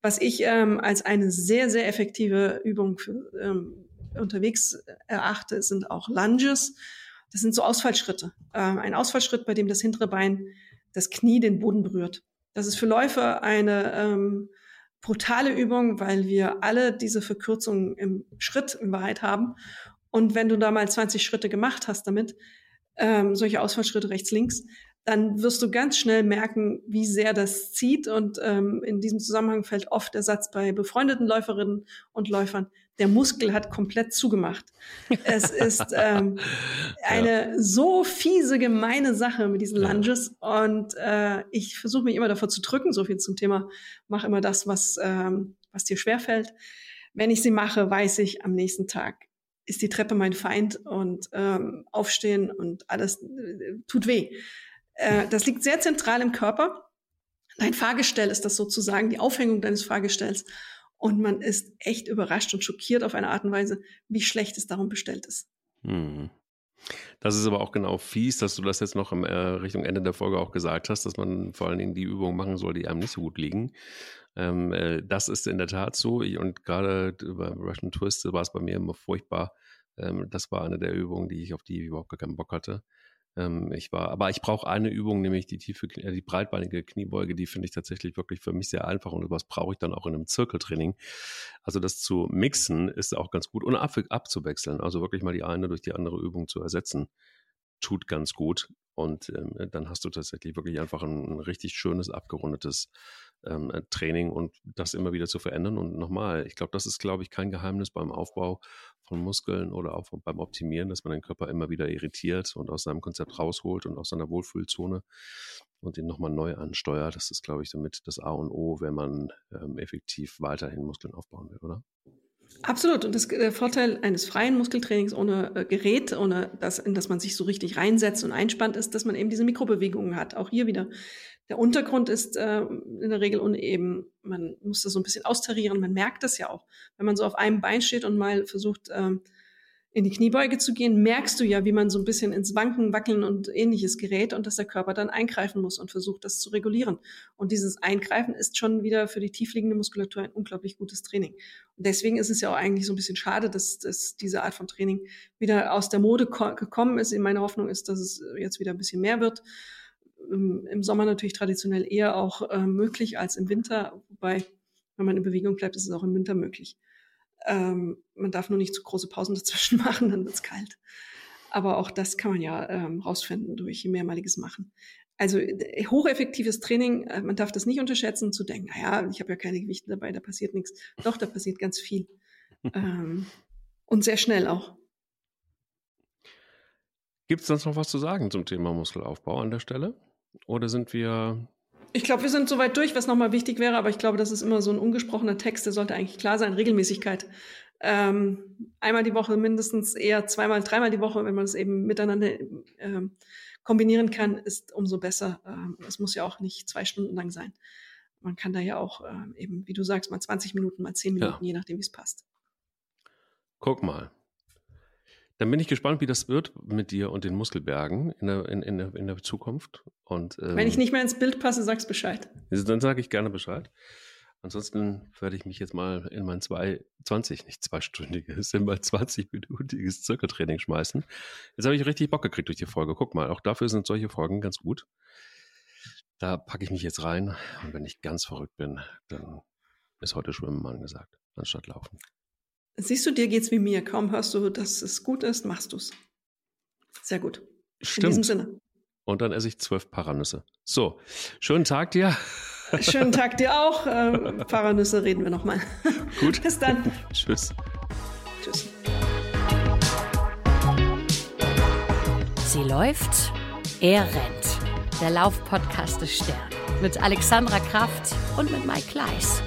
Was ich ähm, als eine sehr, sehr effektive Übung für, ähm, unterwegs erachte, sind auch Lunges. Das sind so Ausfallschritte. Ähm, ein Ausfallschritt, bei dem das hintere Bein das Knie den Boden berührt. Das ist für Läufer eine ähm, brutale Übung, weil wir alle diese Verkürzungen im Schritt in Wahrheit haben. Und wenn du da mal 20 Schritte gemacht hast damit, ähm, solche Ausfallschritte rechts, links, dann wirst du ganz schnell merken, wie sehr das zieht. Und ähm, in diesem Zusammenhang fällt oft der Satz bei befreundeten Läuferinnen und Läufern, der Muskel hat komplett zugemacht. es *laughs* ist ähm, eine ja. so fiese, gemeine Sache mit diesen Lunges. Und äh, ich versuche mich immer davor zu drücken, so viel zum Thema, mach immer das, was, ähm, was dir schwerfällt. Wenn ich sie mache, weiß ich am nächsten Tag, ist die Treppe mein Feind und ähm, aufstehen und alles äh, tut weh. Äh, *laughs* das liegt sehr zentral im Körper. Dein Fahrgestell ist das sozusagen, die Aufhängung deines Fahrgestells. Und man ist echt überrascht und schockiert auf eine Art und Weise, wie schlecht es darum bestellt ist. Hm. Das ist aber auch genau fies, dass du das jetzt noch im, äh, Richtung Ende der Folge auch gesagt hast, dass man vor allen Dingen die Übungen machen soll, die einem nicht so gut liegen. Ähm, äh, das ist in der Tat so. Und gerade beim Russian Twist war es bei mir immer furchtbar. Ähm, das war eine der Übungen, die ich auf die ich überhaupt gar keinen Bock hatte. Ähm, ich war, aber ich brauche eine Übung, nämlich die tiefe, äh, die breitbeinige Kniebeuge, die finde ich tatsächlich wirklich für mich sehr einfach und was brauche ich dann auch in einem Zirkeltraining. Also das zu mixen ist auch ganz gut und ab, abzuwechseln, also wirklich mal die eine durch die andere Übung zu ersetzen, tut ganz gut. Und ähm, dann hast du tatsächlich wirklich einfach ein, ein richtig schönes, abgerundetes ähm, äh, Training und das immer wieder zu verändern. Und nochmal, ich glaube, das ist, glaube ich, kein Geheimnis beim Aufbau von Muskeln oder auch beim Optimieren, dass man den Körper immer wieder irritiert und aus seinem Konzept rausholt und aus seiner Wohlfühlzone und ihn nochmal neu ansteuert. Das ist, glaube ich, somit das A und O, wenn man ähm, effektiv weiterhin Muskeln aufbauen will, oder? Absolut. Und das, der Vorteil eines freien Muskeltrainings ohne äh, Gerät, ohne das, in das man sich so richtig reinsetzt und einspannt, ist, dass man eben diese Mikrobewegungen hat. Auch hier wieder. Der Untergrund ist äh, in der Regel uneben. Man muss das so ein bisschen austarieren. Man merkt das ja auch. Wenn man so auf einem Bein steht und mal versucht, ähm, in die Kniebeuge zu gehen, merkst du ja, wie man so ein bisschen ins Wanken, Wackeln und ähnliches gerät und dass der Körper dann eingreifen muss und versucht, das zu regulieren. Und dieses Eingreifen ist schon wieder für die tiefliegende Muskulatur ein unglaublich gutes Training. Und deswegen ist es ja auch eigentlich so ein bisschen schade, dass, dass diese Art von Training wieder aus der Mode gekommen ist. Meine Hoffnung ist, dass es jetzt wieder ein bisschen mehr wird. Im Sommer natürlich traditionell eher auch äh, möglich als im Winter, wobei, wenn man in Bewegung bleibt, ist es auch im Winter möglich. Ähm, man darf nur nicht zu große Pausen dazwischen *laughs* machen, dann wird's kalt. Aber auch das kann man ja ähm, rausfinden durch mehrmaliges Machen. Also äh, hocheffektives Training, äh, man darf das nicht unterschätzen, zu denken, naja, ich habe ja keine Gewichte dabei, da passiert nichts. Doch, da passiert ganz viel. *laughs* ähm, und sehr schnell auch. Gibt es sonst noch was zu sagen zum Thema Muskelaufbau an der Stelle? Oder sind wir ich glaube, wir sind soweit durch, was nochmal wichtig wäre, aber ich glaube, das ist immer so ein ungesprochener Text, der sollte eigentlich klar sein. Regelmäßigkeit. Ähm, einmal die Woche mindestens, eher zweimal, dreimal die Woche, wenn man es eben miteinander ähm, kombinieren kann, ist umso besser. Ähm, es muss ja auch nicht zwei Stunden lang sein. Man kann da ja auch ähm, eben, wie du sagst, mal 20 Minuten, mal 10 Minuten, ja. je nachdem, wie es passt. Guck mal. Dann bin ich gespannt, wie das wird mit dir und den Muskelbergen in der, in, in der, in der Zukunft. Und, ähm, Wenn ich nicht mehr ins Bild passe, sagst Bescheid. Dann sage ich gerne Bescheid. Ansonsten werde ich mich jetzt mal in mein zwei, 20, nicht zweistündiges, in mein 20-minütiges Zirkeltraining schmeißen. Jetzt habe ich richtig Bock gekriegt durch die Folge. Guck mal, auch dafür sind solche Folgen ganz gut. Da packe ich mich jetzt rein und wenn ich ganz verrückt bin, dann ist heute Schwimmen angesagt, anstatt Laufen. Siehst du, dir geht's wie mir. Kaum hörst du, dass es gut ist, machst du's. Sehr gut. Stimmt. In diesem Sinne. Und dann esse ich zwölf Paranüsse. So, schönen Tag dir. Schönen Tag dir auch. *laughs* Ähm, Paranüsse reden wir nochmal. Gut. Bis dann. *laughs* Tschüss. Tschüss. Sie läuft, er rennt. Der Laufpodcast des Stern. Mit Alexandra Kraft und mit Mike Kleiss.